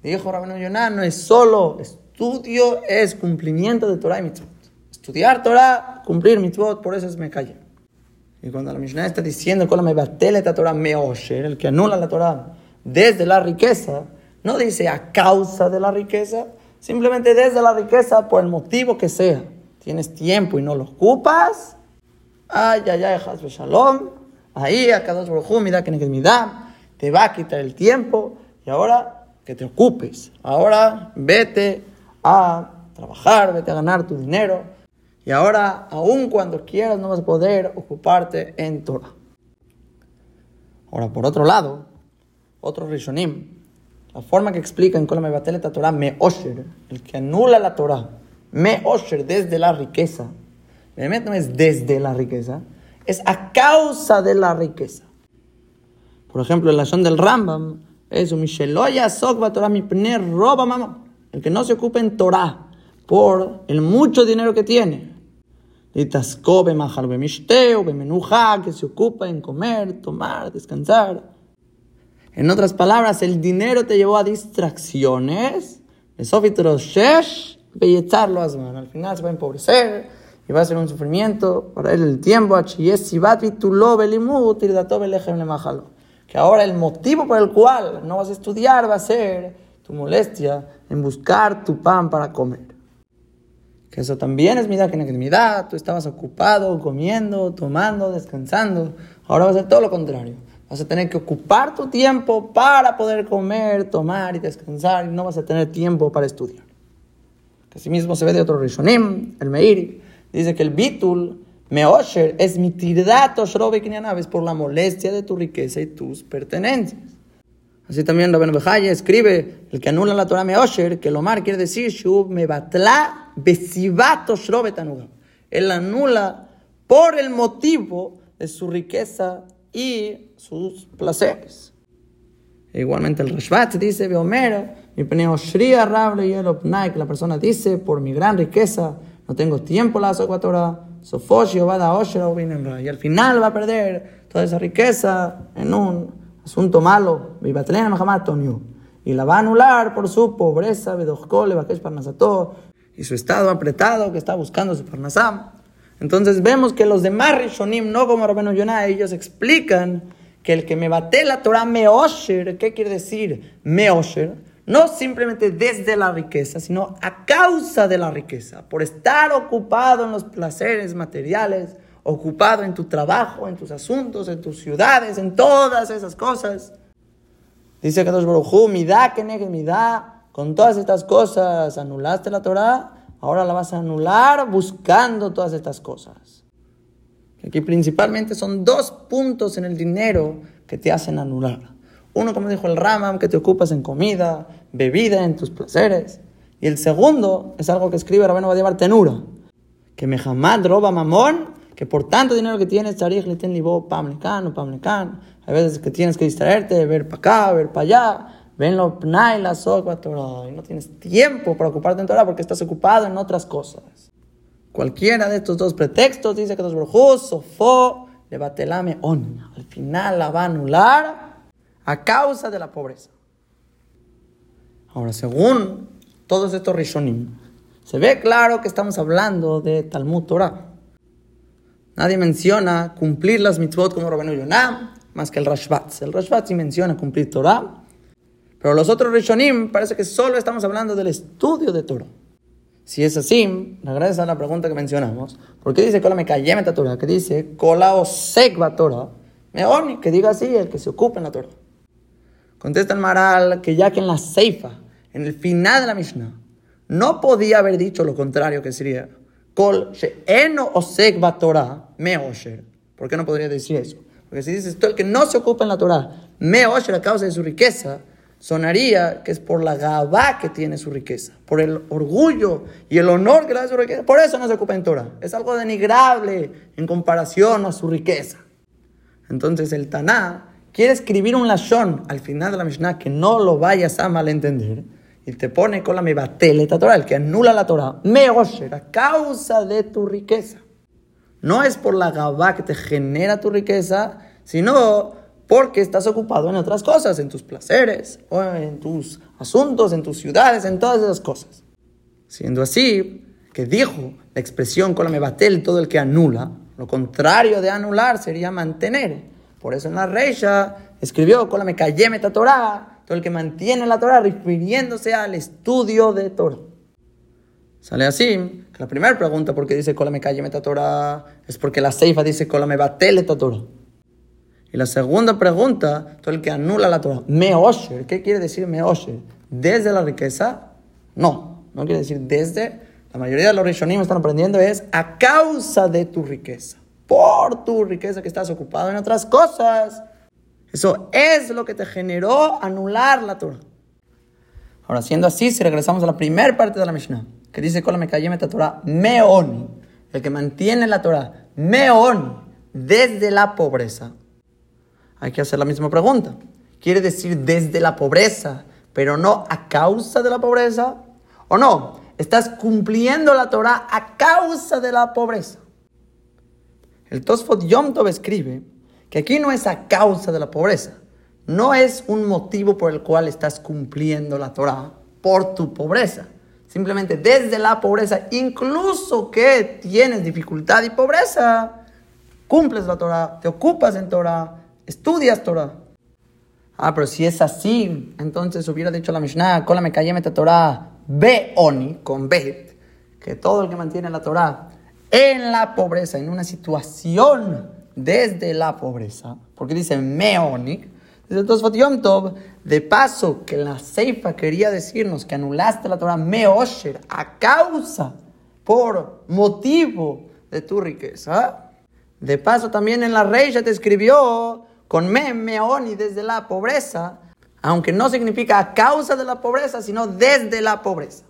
Dijo Rabino Yonah, no es solo estudio, es cumplimiento de Torah y mitzvot. Estudiar Torah, cumplir mitzvot, por eso es me callé. Y cuando la Mishnah está diciendo la Torah meosher, el que anula la Torah desde la riqueza, no dice a causa de la riqueza, simplemente desde la riqueza por el motivo que sea. Tienes tiempo y no lo ocupas, ay, ay, ay, hasbe shalom, ahí a cada dos mira que te va a quitar el tiempo y ahora que te ocupes. Ahora vete a trabajar, vete a ganar tu dinero y ahora, aun cuando quieras, no vas a poder ocuparte en Torah. Ahora, por otro lado, otro Rishonim, la forma que explica en Kolam la Torah, me osher, el que anula la Torah, me osher desde la riqueza, realmente no es desde la riqueza, es a causa de la riqueza. Por ejemplo, la son del Rambam es un Misheloya Sokba Torah mi roba mamá, el que no se ocupe en Torah por el mucho dinero que tiene. Y tascobe majalbe mishteo, menuja, que se ocupa en comer, tomar, descansar. En otras palabras, el dinero te llevó a distracciones. Al final se va a empobrecer y va a ser un sufrimiento para él el tiempo. Que ahora el motivo por el cual no vas a estudiar va a ser tu molestia en buscar tu pan para comer. Que eso también es midá que midá. Tú estabas ocupado, comiendo, tomando, descansando. Ahora va a ser todo lo contrario. Vas a tener que ocupar tu tiempo para poder comer, tomar y descansar. Y no vas a tener tiempo para estudiar. Que mismo se ve de otro Rishonim, el Meir. Dice que el bitul, meosher, es mi tirdato shrobe es por la molestia de tu riqueza y tus pertenencias. Así también Rabben Bejaya escribe, el que anula la Torah Meosher, que lo mar quiere decir, Shub me batla besivato shrobetanuga. Él anula por el motivo de su riqueza y sus placeres. E igualmente el Rashbat dice, Beomer, mi peneoshria rable y el que la persona dice, por mi gran riqueza, no tengo tiempo la Torah, y al final va a perder toda esa riqueza en un asunto malo, y la va a anular por su pobreza, y su estado apretado que está buscando su parnasam. Entonces vemos que los demás Rishonim, no como Rabenu Yonah, ellos explican que el que me bate la Torah meosher, ¿qué quiere decir meosher? No simplemente desde la riqueza, sino a causa de la riqueza, por estar ocupado en los placeres materiales, ocupado en tu trabajo, en tus asuntos, en tus ciudades, en todas esas cosas. Dice que mi da que mi da, con todas estas cosas anulaste la Torah, ahora la vas a anular buscando todas estas cosas. Aquí principalmente son dos puntos en el dinero que te hacen anular. Uno, como dijo el Ramam, que te ocupas en comida, bebida, en tus placeres. Y el segundo es algo que escribe Rabeno llevar Tenura, que Mehamad roba mamón, que por tanto dinero que tienes, tarij le ten libo pamlecan o pamlecan. Hay veces que tienes que distraerte, ver para acá, ver para allá, ven lo pnai, la Torah, y no tienes tiempo para ocuparte en Torah porque estás ocupado en otras cosas. Cualquiera de estos dos pretextos dice que los brujos, sofó, lebatelame on. Al final la va a anular a causa de la pobreza. Ahora, según todos estos rishonim, se ve claro que estamos hablando de Talmud Torah. Nadie menciona cumplir las mitzvot como Rabenu Yonah, más que el Rashbat. El Rashbat sí menciona cumplir Torah, pero los otros Rishonim parece que solo estamos hablando del estudio de Torah. Si es así, gracias a la pregunta que mencionamos, ¿por qué dice Kola me Torah? Que dice Kola o Torah. Mejor que diga así el que se ocupa en la Torah. Contesta el Maral que ya que en la Seifa, en el final de la Mishnah, no podía haber dicho lo contrario que sería Kol. ¿Por qué no podría decir eso? Porque si dices, todo el que no se ocupa en la Torah, me osher a causa de su riqueza, sonaría que es por la gabá que tiene su riqueza, por el orgullo y el honor que le da su riqueza. Por eso no se ocupa en Torah. Es algo denigrable en comparación a su riqueza. Entonces el Taná quiere escribir un lashon al final de la Mishnah que no lo vayas a malentender y te pone con la mebatel, Torah, el que anula la Torah, meosher, a causa de tu riqueza. No es por la gabá que te genera tu riqueza, sino porque estás ocupado en otras cosas, en tus placeres, o en tus asuntos, en tus ciudades, en todas esas cosas. Siendo así, que dijo la expresión con la mebatel, todo el que anula, lo contrario de anular sería mantener. Por eso en la Reisha escribió con la mekayemeta Torah, todo el que mantiene la Torah refiriéndose al estudio de Torah. Sale así, que la primera pregunta, ¿por qué dice Kola me calle meta Torah? Es porque la Seifa dice Kola me batele Torah. Y la segunda pregunta, todo el que anula la Torah, me osher, ¿qué quiere decir me osher? ¿Desde la riqueza? No, no quiere decir desde. La mayoría de los rishonim están aprendiendo es a causa de tu riqueza. Por tu riqueza que estás ocupado en otras cosas. Eso es lo que te generó anular la Torah. Ahora, siendo así, si regresamos a la primera parte de la Mishnah, que dice con la Torah, Meoni, el que mantiene la Torah, Meoni, desde la pobreza. Hay que hacer la misma pregunta. ¿Quiere decir desde la pobreza, pero no a causa de la pobreza? ¿O no? Estás cumpliendo la Torah a causa de la pobreza. El Tosfot Yom Tov escribe que aquí no es a causa de la pobreza, no es un motivo por el cual estás cumpliendo la Torah por tu pobreza. Simplemente desde la pobreza, incluso que tienes dificultad y pobreza, cumples la Torah, te ocupas en Torah, estudias Torah. Ah, pero si es así, entonces hubiera dicho la Mishnah, con la meta Torah, be oni, con bet, que todo el que mantiene la Torah en la pobreza, en una situación desde la pobreza, porque dice Meonik, dice Yom Tov, de paso que la Seifa quería decirnos que anulaste la Torah Meosher a causa, por motivo de tu riqueza. De paso también en la rey ya te escribió con Me, Meoni desde la pobreza, aunque no significa a causa de la pobreza, sino desde la pobreza.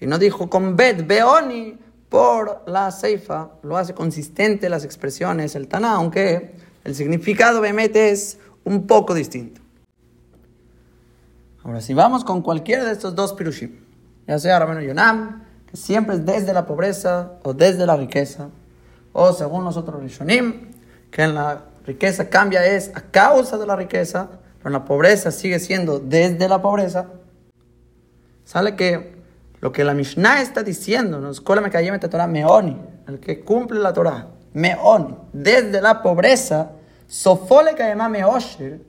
Y no dijo con Bet, Beoni, por la ceifa, lo hace consistente las expresiones, el Taná, aunque el significado obviamente es un poco distinto. Ahora, si vamos con cualquiera de estos dos pirushim, ya sea Rabenu Yonam, que siempre es desde la pobreza o desde la riqueza, o según los otros Rishonim, que en la riqueza cambia es a causa de la riqueza, pero en la pobreza sigue siendo desde la pobreza, sale que lo que la Mishnah está diciéndonos, Meoni, el que cumple la Torah, meón, desde la pobreza, sofole llama meosher,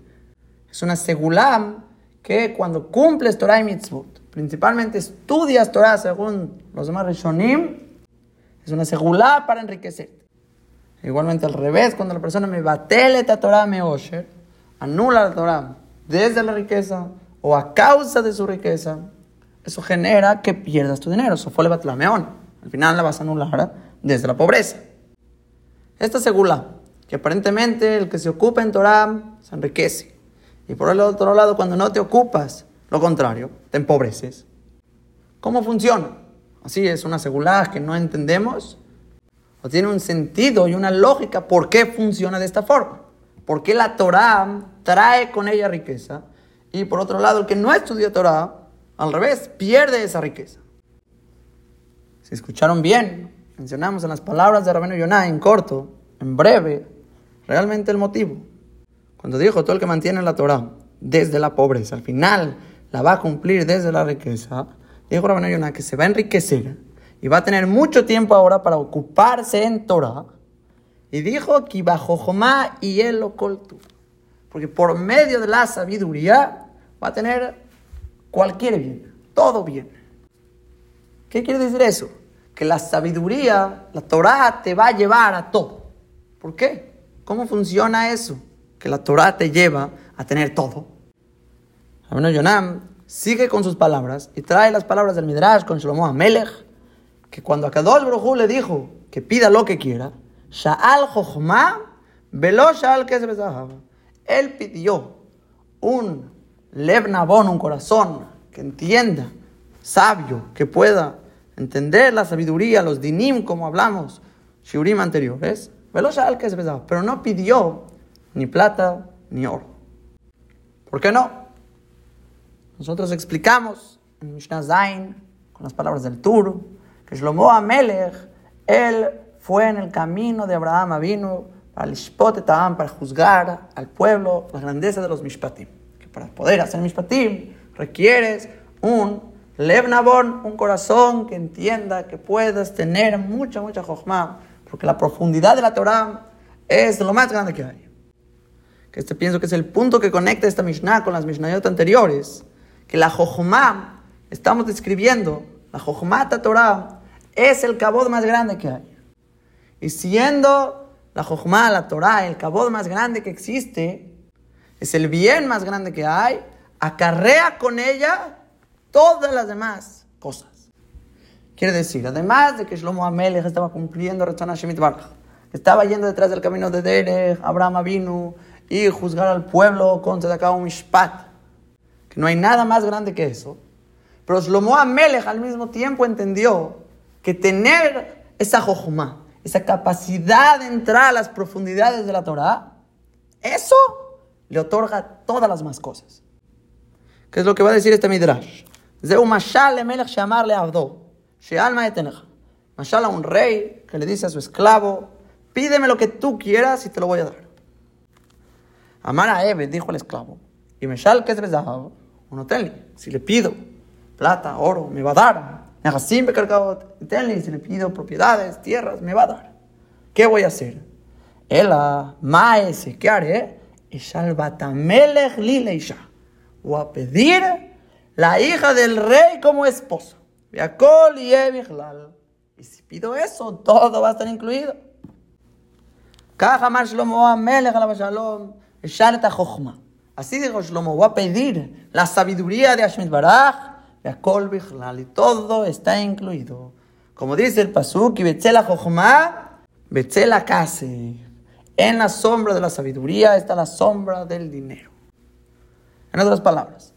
es una segulam que cuando cumples Torah y mitzvot, principalmente estudias Torah según los demás Rishonim, es una segulá para enriquecer. Igualmente al revés, cuando la persona me batele la Torah anula la Torah desde la riqueza o a causa de su riqueza, eso genera que pierdas tu dinero. El batlameón. Al final la vas a anular desde la pobreza. Esta segula, que aparentemente el que se ocupa en Torah se enriquece. Y por el otro lado, cuando no te ocupas, lo contrario, te empobreces. ¿Cómo funciona? Así es una segula que no entendemos o tiene un sentido y una lógica por qué funciona de esta forma. ¿Por qué la Torah trae con ella riqueza? Y por otro lado, el que no estudia Torah, al revés, pierde esa riqueza. Si escucharon bien, mencionamos en las palabras de Rabino Yonah en corto, en breve, realmente el motivo. Cuando dijo todo el que mantiene la Torah desde la pobreza, al final la va a cumplir desde la riqueza, dijo Rabino Yonah que se va a enriquecer y va a tener mucho tiempo ahora para ocuparse en Torah. Y dijo que bajo Jomá y él lo. Porque por medio de la sabiduría va a tener cualquier bien, todo bien. ¿Qué quiere decir eso? Que la sabiduría, la Torah te va a llevar a todo. ¿Por qué? ¿Cómo funciona eso? Que la Torah te lleva a tener todo. Bueno, Yonam sigue con sus palabras y trae las palabras del Midrash con Shlomo Amelech, que cuando a Kadosh Baruj le dijo que pida lo que quiera, Sha'al Jochma, Velo Sha'al Él pidió un Lev un corazón que entienda, sabio, que pueda entender la sabiduría, los dinim, como hablamos, shiurim anteriores, al que es pero no pidió ni plata ni oro. ¿Por qué no? Nosotros explicamos en Mishnah Zain, con las palabras del Tur, que Shlomo Amelech, él fue en el camino de Abraham, vino para para juzgar al pueblo la grandeza de los Mishpatim para poder hacer mishpatim requieres un levnabón, un corazón que entienda que puedas tener mucha, mucha jochma, porque la profundidad de la Torah es lo más grande que hay. Que este pienso que es el punto que conecta esta Mishnah con las Mishnayot anteriores, que la jochma, estamos describiendo, la jochma Torah es el cabod más grande que hay. Y siendo la jochma, la Torah, el cabod más grande que existe, es el bien más grande que hay, acarrea con ella todas las demás cosas. Quiere decir, además de que Shlomo Amelech estaba cumpliendo Retzana Shemit Baraj, estaba yendo detrás del camino de Derech, Abraham vino y juzgar al pueblo con un Mishpat, que no hay nada más grande que eso. Pero Shlomo Amelech al mismo tiempo entendió que tener esa jojuma, esa capacidad de entrar a las profundidades de la Torah, eso le otorga todas las más cosas. ¿Qué es lo que va a decir este Midrash? Mashal a un rey que le dice a su esclavo, pídeme lo que tú quieras y te lo voy a dar. Amar a Eve, dijo el esclavo, y Meshal que es un hotel, si le pido plata, oro, me va a dar. Si le pido propiedades, tierras, me va a dar. ¿Qué voy a hacer? Ela, maese, ¿qué haré? O a pedir la hija del rey como esposa. Y si pido eso, todo va a estar incluido. Así dijo Shlomo, voy a pedir la sabiduría de Hashemit Baraj, y todo está incluido. Como dice el Pasuk, y Betzela Jochma, Betzela Kase. En la sombra de la sabiduría está la sombra del dinero. En otras palabras,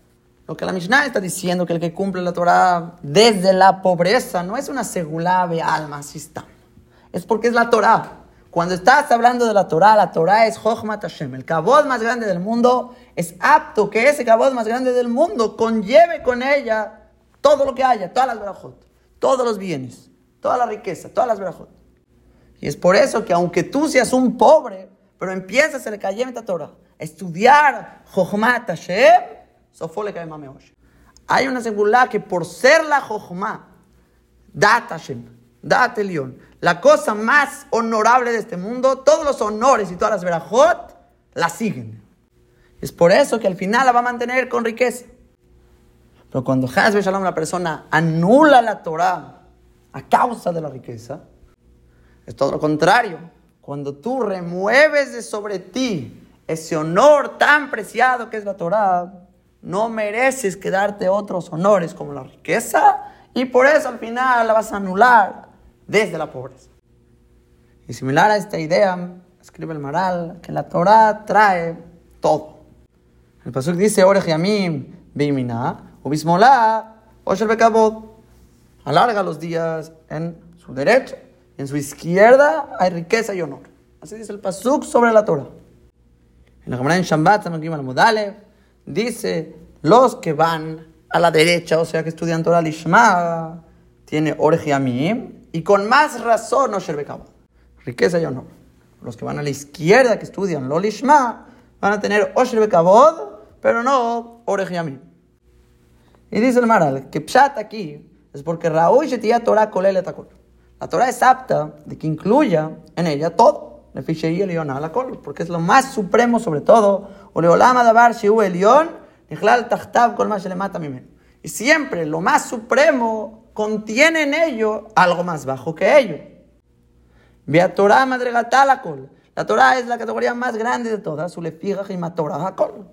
lo que la Mishnah está diciendo, que el que cumple la Torah desde la pobreza no es una segulave alma sistema. Es porque es la Torah. Cuando estás hablando de la Torah, la Torah es Jochmat Hashem. El cabot más grande del mundo es apto que ese cabot más grande del mundo conlleve con ella todo lo que haya, todas las verajot, todos los bienes, toda la riqueza, todas las verajot. Y es por eso que aunque tú seas un pobre, pero empiezas el Kayem Torah, estudiar Jochmat Hashem, Sofole Hay una seguridad que por ser la Jochma, Dat Hashem, date león. La cosa más honorable de este mundo, todos los honores y todas las verajot la siguen. Es por eso que al final la va a mantener con riqueza. Pero cuando Hazbe Shalom, la persona anula la Torah a causa de la riqueza, es todo lo contrario. Cuando tú remueves de sobre ti ese honor tan preciado que es la Torah, no mereces quedarte otros honores como la riqueza y por eso al final la vas a anular desde la pobreza. Y similar a esta idea, escribe el Maral, que la Torah trae todo. El Pasuk dice, Orech Yamim Bimina, Ubismolá, Oshel Bekabod. Alarga los días en su derecha, en su izquierda hay riqueza y honor. Así dice el Pasuk sobre la Torah. En la Gemara en Shambat, dice, los que van a la derecha, o sea que estudian Torah Lishma, tiene Amim, y con más razón Osher. Riqueza y honor. Los que van a la izquierda, que estudian Lo Lishma, van a tener Osher Bekabod, pero no Amim. Y dice el Maral que Pshat aquí es porque Raúl Shetia Torah Kolel La Torah es apta de que incluya en ella todo. Le fiche y la col, porque es lo más supremo sobre todo. Más le mata Y siempre lo más supremo contiene en ello algo más bajo que ello. La Torah es la categoría más grande de todas. Su le fija y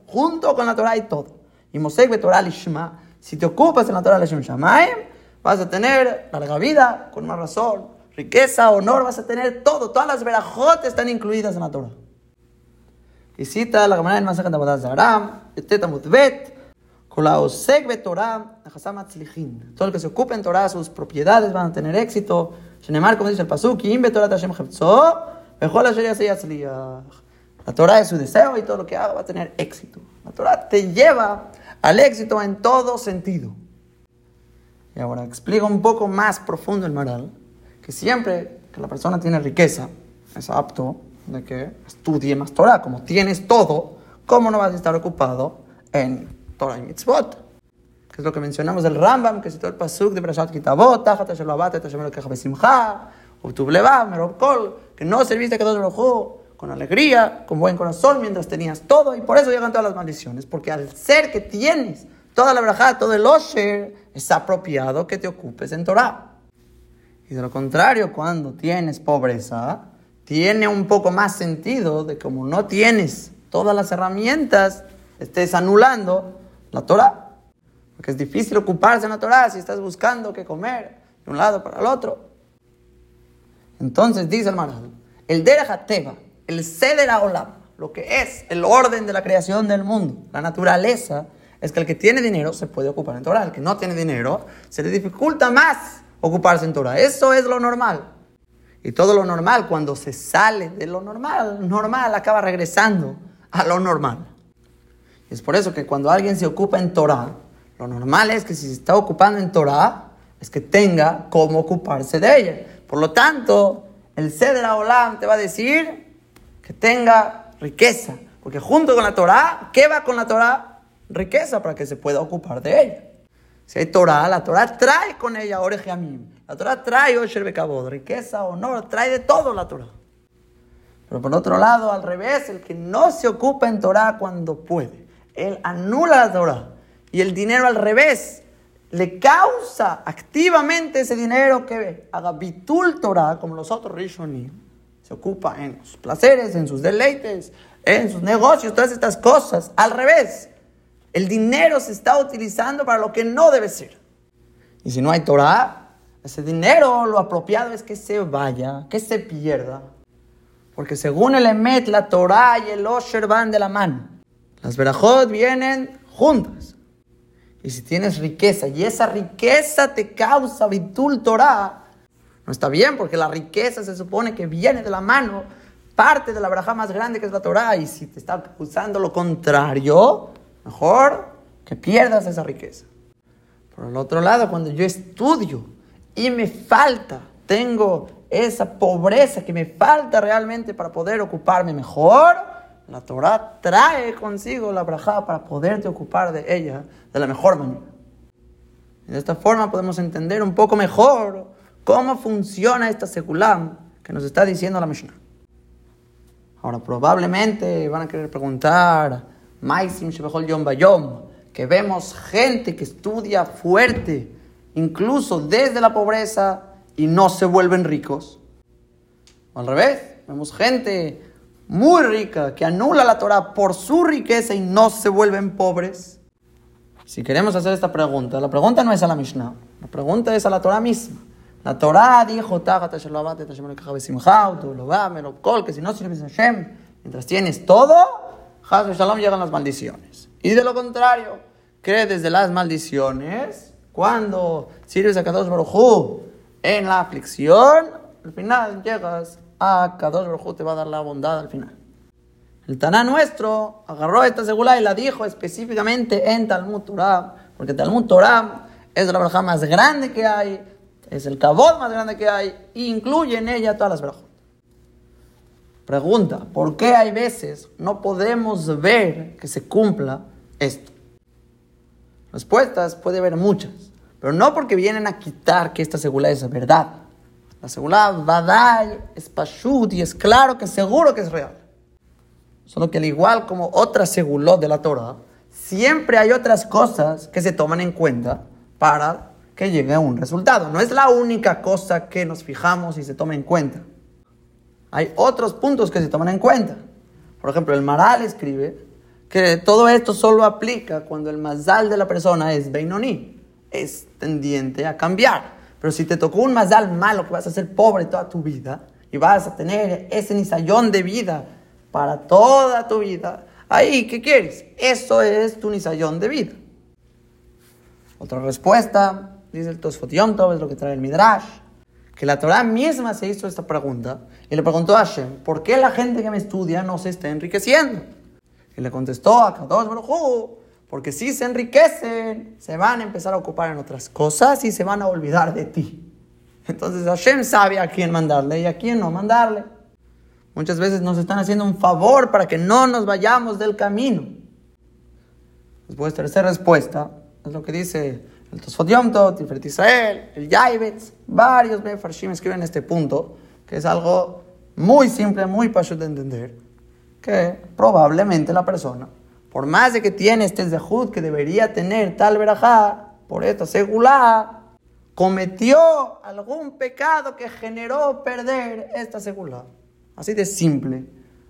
Junto con la Torah y todo. Y Mosek Torah lishma si te ocupas en la Torah Leshem Shamayim, vas a tener larga vida, con más razón, riqueza, honor, vas a tener todo. Todas las verajotes están incluidas en la Torah. Y cita la Gemara en Masajet Abodah Zaram, Teta Mutbet, con la Osek Betorah, Tzlichin. Todo el que se ocupe en Torah, sus propiedades van a tener éxito. Shenemar, como dice el Pasuk, Im Betorah Tashem Chepzo, Bechol Asher La Torah es su deseo y todo lo que haga va a tener éxito. La Torah te lleva al éxito en todo sentido. Y ahora explico un poco más profundo el moral, que siempre que la persona tiene riqueza, es apto de que estudie más Torah. Como tienes todo, ¿cómo no vas a estar ocupado en Torah y Mitzvot? Que es lo que mencionamos del Rambam, que citó el Pasuk de Brashat Kitabot, Tajat Hashem Abate, Hashem Elokecha Besimcha, Utub Levam, Merob Kol, que no serviste a Kadosh Baruj con alegría, con buen corazón, mientras tenías todo, y por eso llegan todas las maldiciones, porque al ser que tienes toda la braja, todo el osher, es apropiado que te ocupes en Torah. Y de lo contrario, cuando tienes pobreza, tiene un poco más sentido de como no tienes todas las herramientas, estés anulando la Torah. Porque es difícil ocuparse en la Torah si estás buscando qué comer de un lado para el otro. Entonces dice el Maral, el Derech el Seder Olam, lo que es el orden de la creación del mundo, la naturaleza, es que el que tiene dinero se puede ocupar en Torah. El que no tiene dinero se le dificulta más ocuparse en Torah. Eso es lo normal. Y todo lo normal, cuando se sale de lo normal, normal acaba regresando a lo normal. Y es por eso que cuando alguien se ocupa en Torah, lo normal es que si se está ocupando en Torah, es que tenga cómo ocuparse de ella. Por lo tanto, el Seder Olam te va a decir que tenga riqueza. Porque junto con la Torah, ¿qué va con la Torah? Riqueza para que se pueda ocupar de ella. Si hay Torah, la Torah trae con ella Orejiamim. La Torah trae Osher Bekabod, riqueza, honor, trae de todo la Torah. Pero por otro lado, al revés, el que no se ocupa en Torah cuando puede, él anula la Torah. Y el dinero al revés, le causa activamente ese dinero que haga bitul Torah, como los otros Rishonim se ocupa en sus placeres, en sus deleites, en sus negocios, todas estas cosas. Al revés, el dinero se está utilizando para lo que no debe ser. Y si no hay Torah, ese dinero lo apropiado es que se vaya, que se pierda. Porque según el Emet, la Torah y el Osher van de la mano. Las Berajot vienen juntas. Y si tienes riqueza y esa riqueza te causa Bitul Torah, no está bien porque la riqueza se supone que viene de la mano, parte de la braja más grande que es la Torah. Y si te está usando lo contrario, mejor que pierdas esa riqueza. Por el otro lado, cuando yo estudio y me falta, tengo esa pobreza que me falta realmente para poder ocuparme mejor, la Torah trae consigo la braja para poderte ocupar de ella de la mejor manera. De esta forma podemos entender un poco mejor cómo funciona esta seculam que nos está diciendo la Mishnah. Ahora, probablemente van a querer preguntar, Maisim Shebehol Yom Bayom, que vemos gente que estudia fuerte, incluso desde la pobreza, y no se vuelven ricos. al revés, vemos gente muy rica que anula la Torah por su riqueza y no se vuelven pobres. Si queremos hacer esta pregunta, la pregunta no es a la Mishnah, la pregunta es a la Torah misma. La Torah dijo, que si no sirves a Hashem, mientras tienes todo, Shalom llegan las maldiciones. Y de lo contrario, que desde las maldiciones, cuando sirves a Kadosh Baruj en la aflicción, al final llegas a Kadosh Baruj te va a dar la bondad al final. El Taná nuestro agarró esta segula y la dijo específicamente en Talmud Torah, porque Talmud Torah es la braja más grande que hay, es el cabot más grande que hay, e incluye en ella todas las brajot. Pregunta, ¿por qué hay veces no podemos ver que se cumpla esto? Respuestas puede haber muchas, pero no porque vienen a quitar que esta segula es verdad. La segula dar es pashut y es claro que seguro que es real. Solo que al igual como otras segulot de la Torah, siempre hay otras cosas que se toman en cuenta para que llegue a un resultado. No es la única cosa que nos fijamos y se toma en cuenta. Hay otros puntos que se toman en cuenta. Por ejemplo, el Maral escribe que todo esto solo aplica cuando el mazal de la persona es Beinoní, es tendiente a cambiar. Pero si te tocó un mazal malo, que vas a ser pobre toda tu vida y vas a tener ese nisayón de vida para toda tu vida, ahí, ¿qué quieres? Eso es tu nisayón de vida. Otra respuesta, dice el Tosfot Yom es lo que trae el Midrash que la Torah misma se hizo esta pregunta y le preguntó a Hashem, ¿por qué la gente que me estudia no se está enriqueciendo? Y le contestó a Kadosh Baruj porque si se enriquecen, se van a empezar a ocupar en otras cosas y se van a olvidar de ti. Entonces Hashem sabe a quién mandarle y a quién no mandarle. Muchas veces nos están haciendo un favor para que no nos vayamos del camino. Después, tercera respuesta, es lo que dice el Tosfot Yom Tiferet Israel, el Yaibetz, varios Mefarshim escriben este punto, que es algo muy simple, muy fácil de entender, que probablemente la persona, por más de que tiene este Zehut que debería tener tal verajá, por esta segulá, cometió algún pecado que generó perder esta segulá. Así de simple.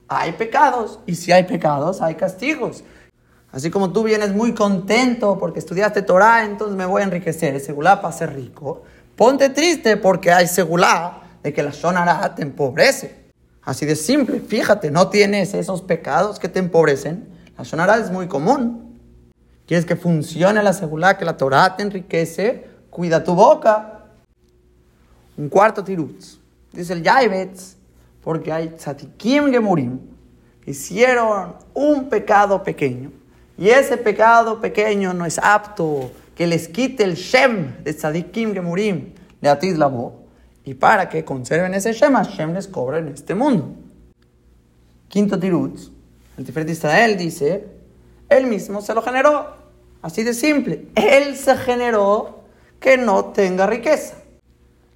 Hay pecados, y si hay pecados, hay castigos. Así como tú vienes muy contento porque estudiaste Torah, entonces me voy a enriquecer, el segulá para ser rico. Ponte triste porque hay segulá de que la shonara te empobrece. Así de simple, fíjate, no tienes esos pecados que te empobrecen. La shonara es muy común. Quieres que funcione la segulá, que la Torah te enriquece, cuida tu boca. Un cuarto tirutz. Dice el Yaibetz, porque hay tzatikim gemurim. Hicieron un pecado pequeño y ese pecado pequeño no es apto que les quite el Shem de Tzadikim Gemurim de Atiz Y para que conserven ese Shem, Shem les cobra en este mundo. Quinto tirutz, el Tiferet Israel dice, él mismo se lo generó. Así de simple. Él se generó que no tenga riqueza.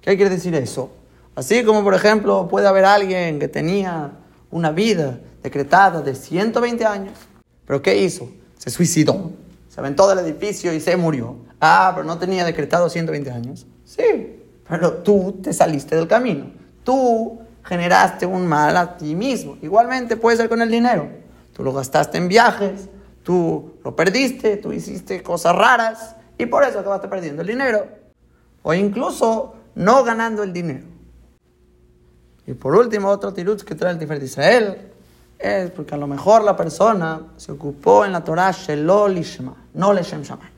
¿Qué quiere decir eso? Así como, por ejemplo, puede haber alguien que tenía una vida decretada de 120 años, pero ¿qué hizo? Se suicidó, se aventó del edificio y se murió. Ah, pero no tenía decretado 120 años. Sí, pero tú te saliste del camino. Tú generaste un mal a ti mismo. Igualmente puede ser con el dinero. Tú lo gastaste en viajes, tú lo perdiste, tú hiciste cosas raras y por eso acabaste perdiendo el dinero. O incluso no ganando el dinero. Y por último, otro tirutz que trae el Tifer de Israel es porque a lo mejor la persona se ocupó en la Torah Shelo Lishma, no Leshem Shaman.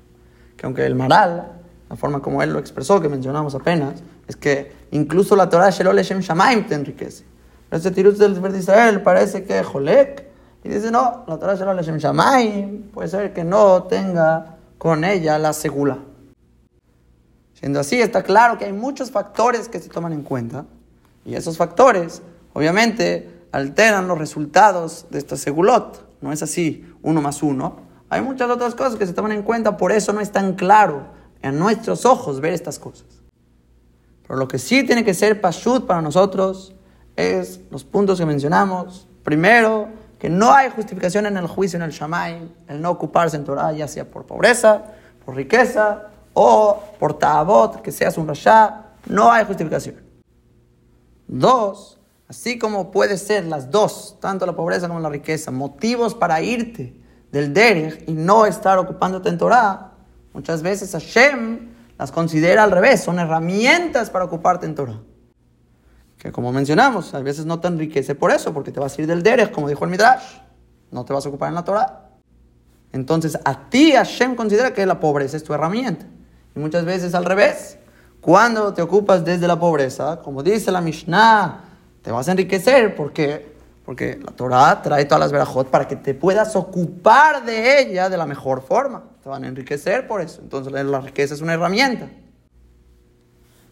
Que aunque el Maral, la forma como él lo expresó, que mencionamos apenas, es que incluso la Torah Shelo Leshem Shamaim te enriquece. Pero este tiruz del de Israel parece que es Jolek, y dice, no, la Torah Shelo Leshem Shamaim puede ser que no tenga con ella la segula. Siendo así, está claro que hay muchos factores que se toman en cuenta, y esos factores, obviamente, alteran los resultados de esta segulot. No es así, uno más uno. Hay muchas otras cosas que se toman en cuenta, por eso no es tan claro en nuestros ojos ver estas cosas. Pero lo que sí tiene que ser pashut para nosotros es los puntos que mencionamos. Primero, que no hay justificación en el juicio en el Shamay, el no ocuparse en Torah, ya sea por pobreza, por riqueza o por tabot, que seas un rasha, no hay justificación. Dos, así como puede ser las dos, tanto la pobreza como la riqueza, motivos para irte del derech y no estar ocupándote en Torah, muchas veces Hashem las considera al revés, son herramientas para ocuparte en Torah. Que como mencionamos, a veces no te enriquece por eso, porque te vas a ir del derech, como dijo el Midrash, no te vas a ocupar en la Torah. Entonces a ti Hashem considera que la pobreza es tu herramienta. Y muchas veces al revés, cuando te ocupas desde la pobreza, como dice la Mishnah, te vas a enriquecer porque porque la Torah trae todas las verajot para que te puedas ocupar de ella de la mejor forma. Te van a enriquecer por eso. Entonces la riqueza es una herramienta.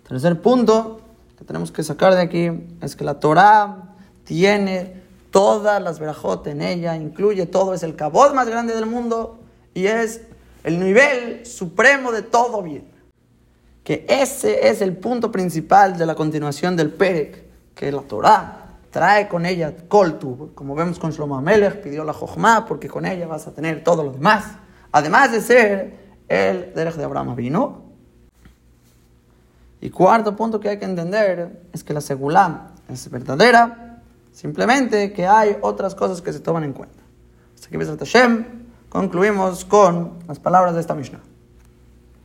Tercer punto que tenemos que sacar de aquí es que la Torah tiene todas las verajot en ella, incluye todo, es el cabot más grande del mundo y es el nivel supremo de todo bien. Que ese es el punto principal de la continuación del Perek, que la Torah trae con ella Koltu, como vemos con Shlomo Amelech, pidió la Jochma, porque con ella vas a tener todo lo demás. Además de ser el Derech de Abraham vino. Y cuarto punto que hay que entender es que la Segulá es verdadera, simplemente que hay otras cosas que se toman en cuenta. Hasta aquí, Hashem, concluimos con las palabras de esta Mishnah.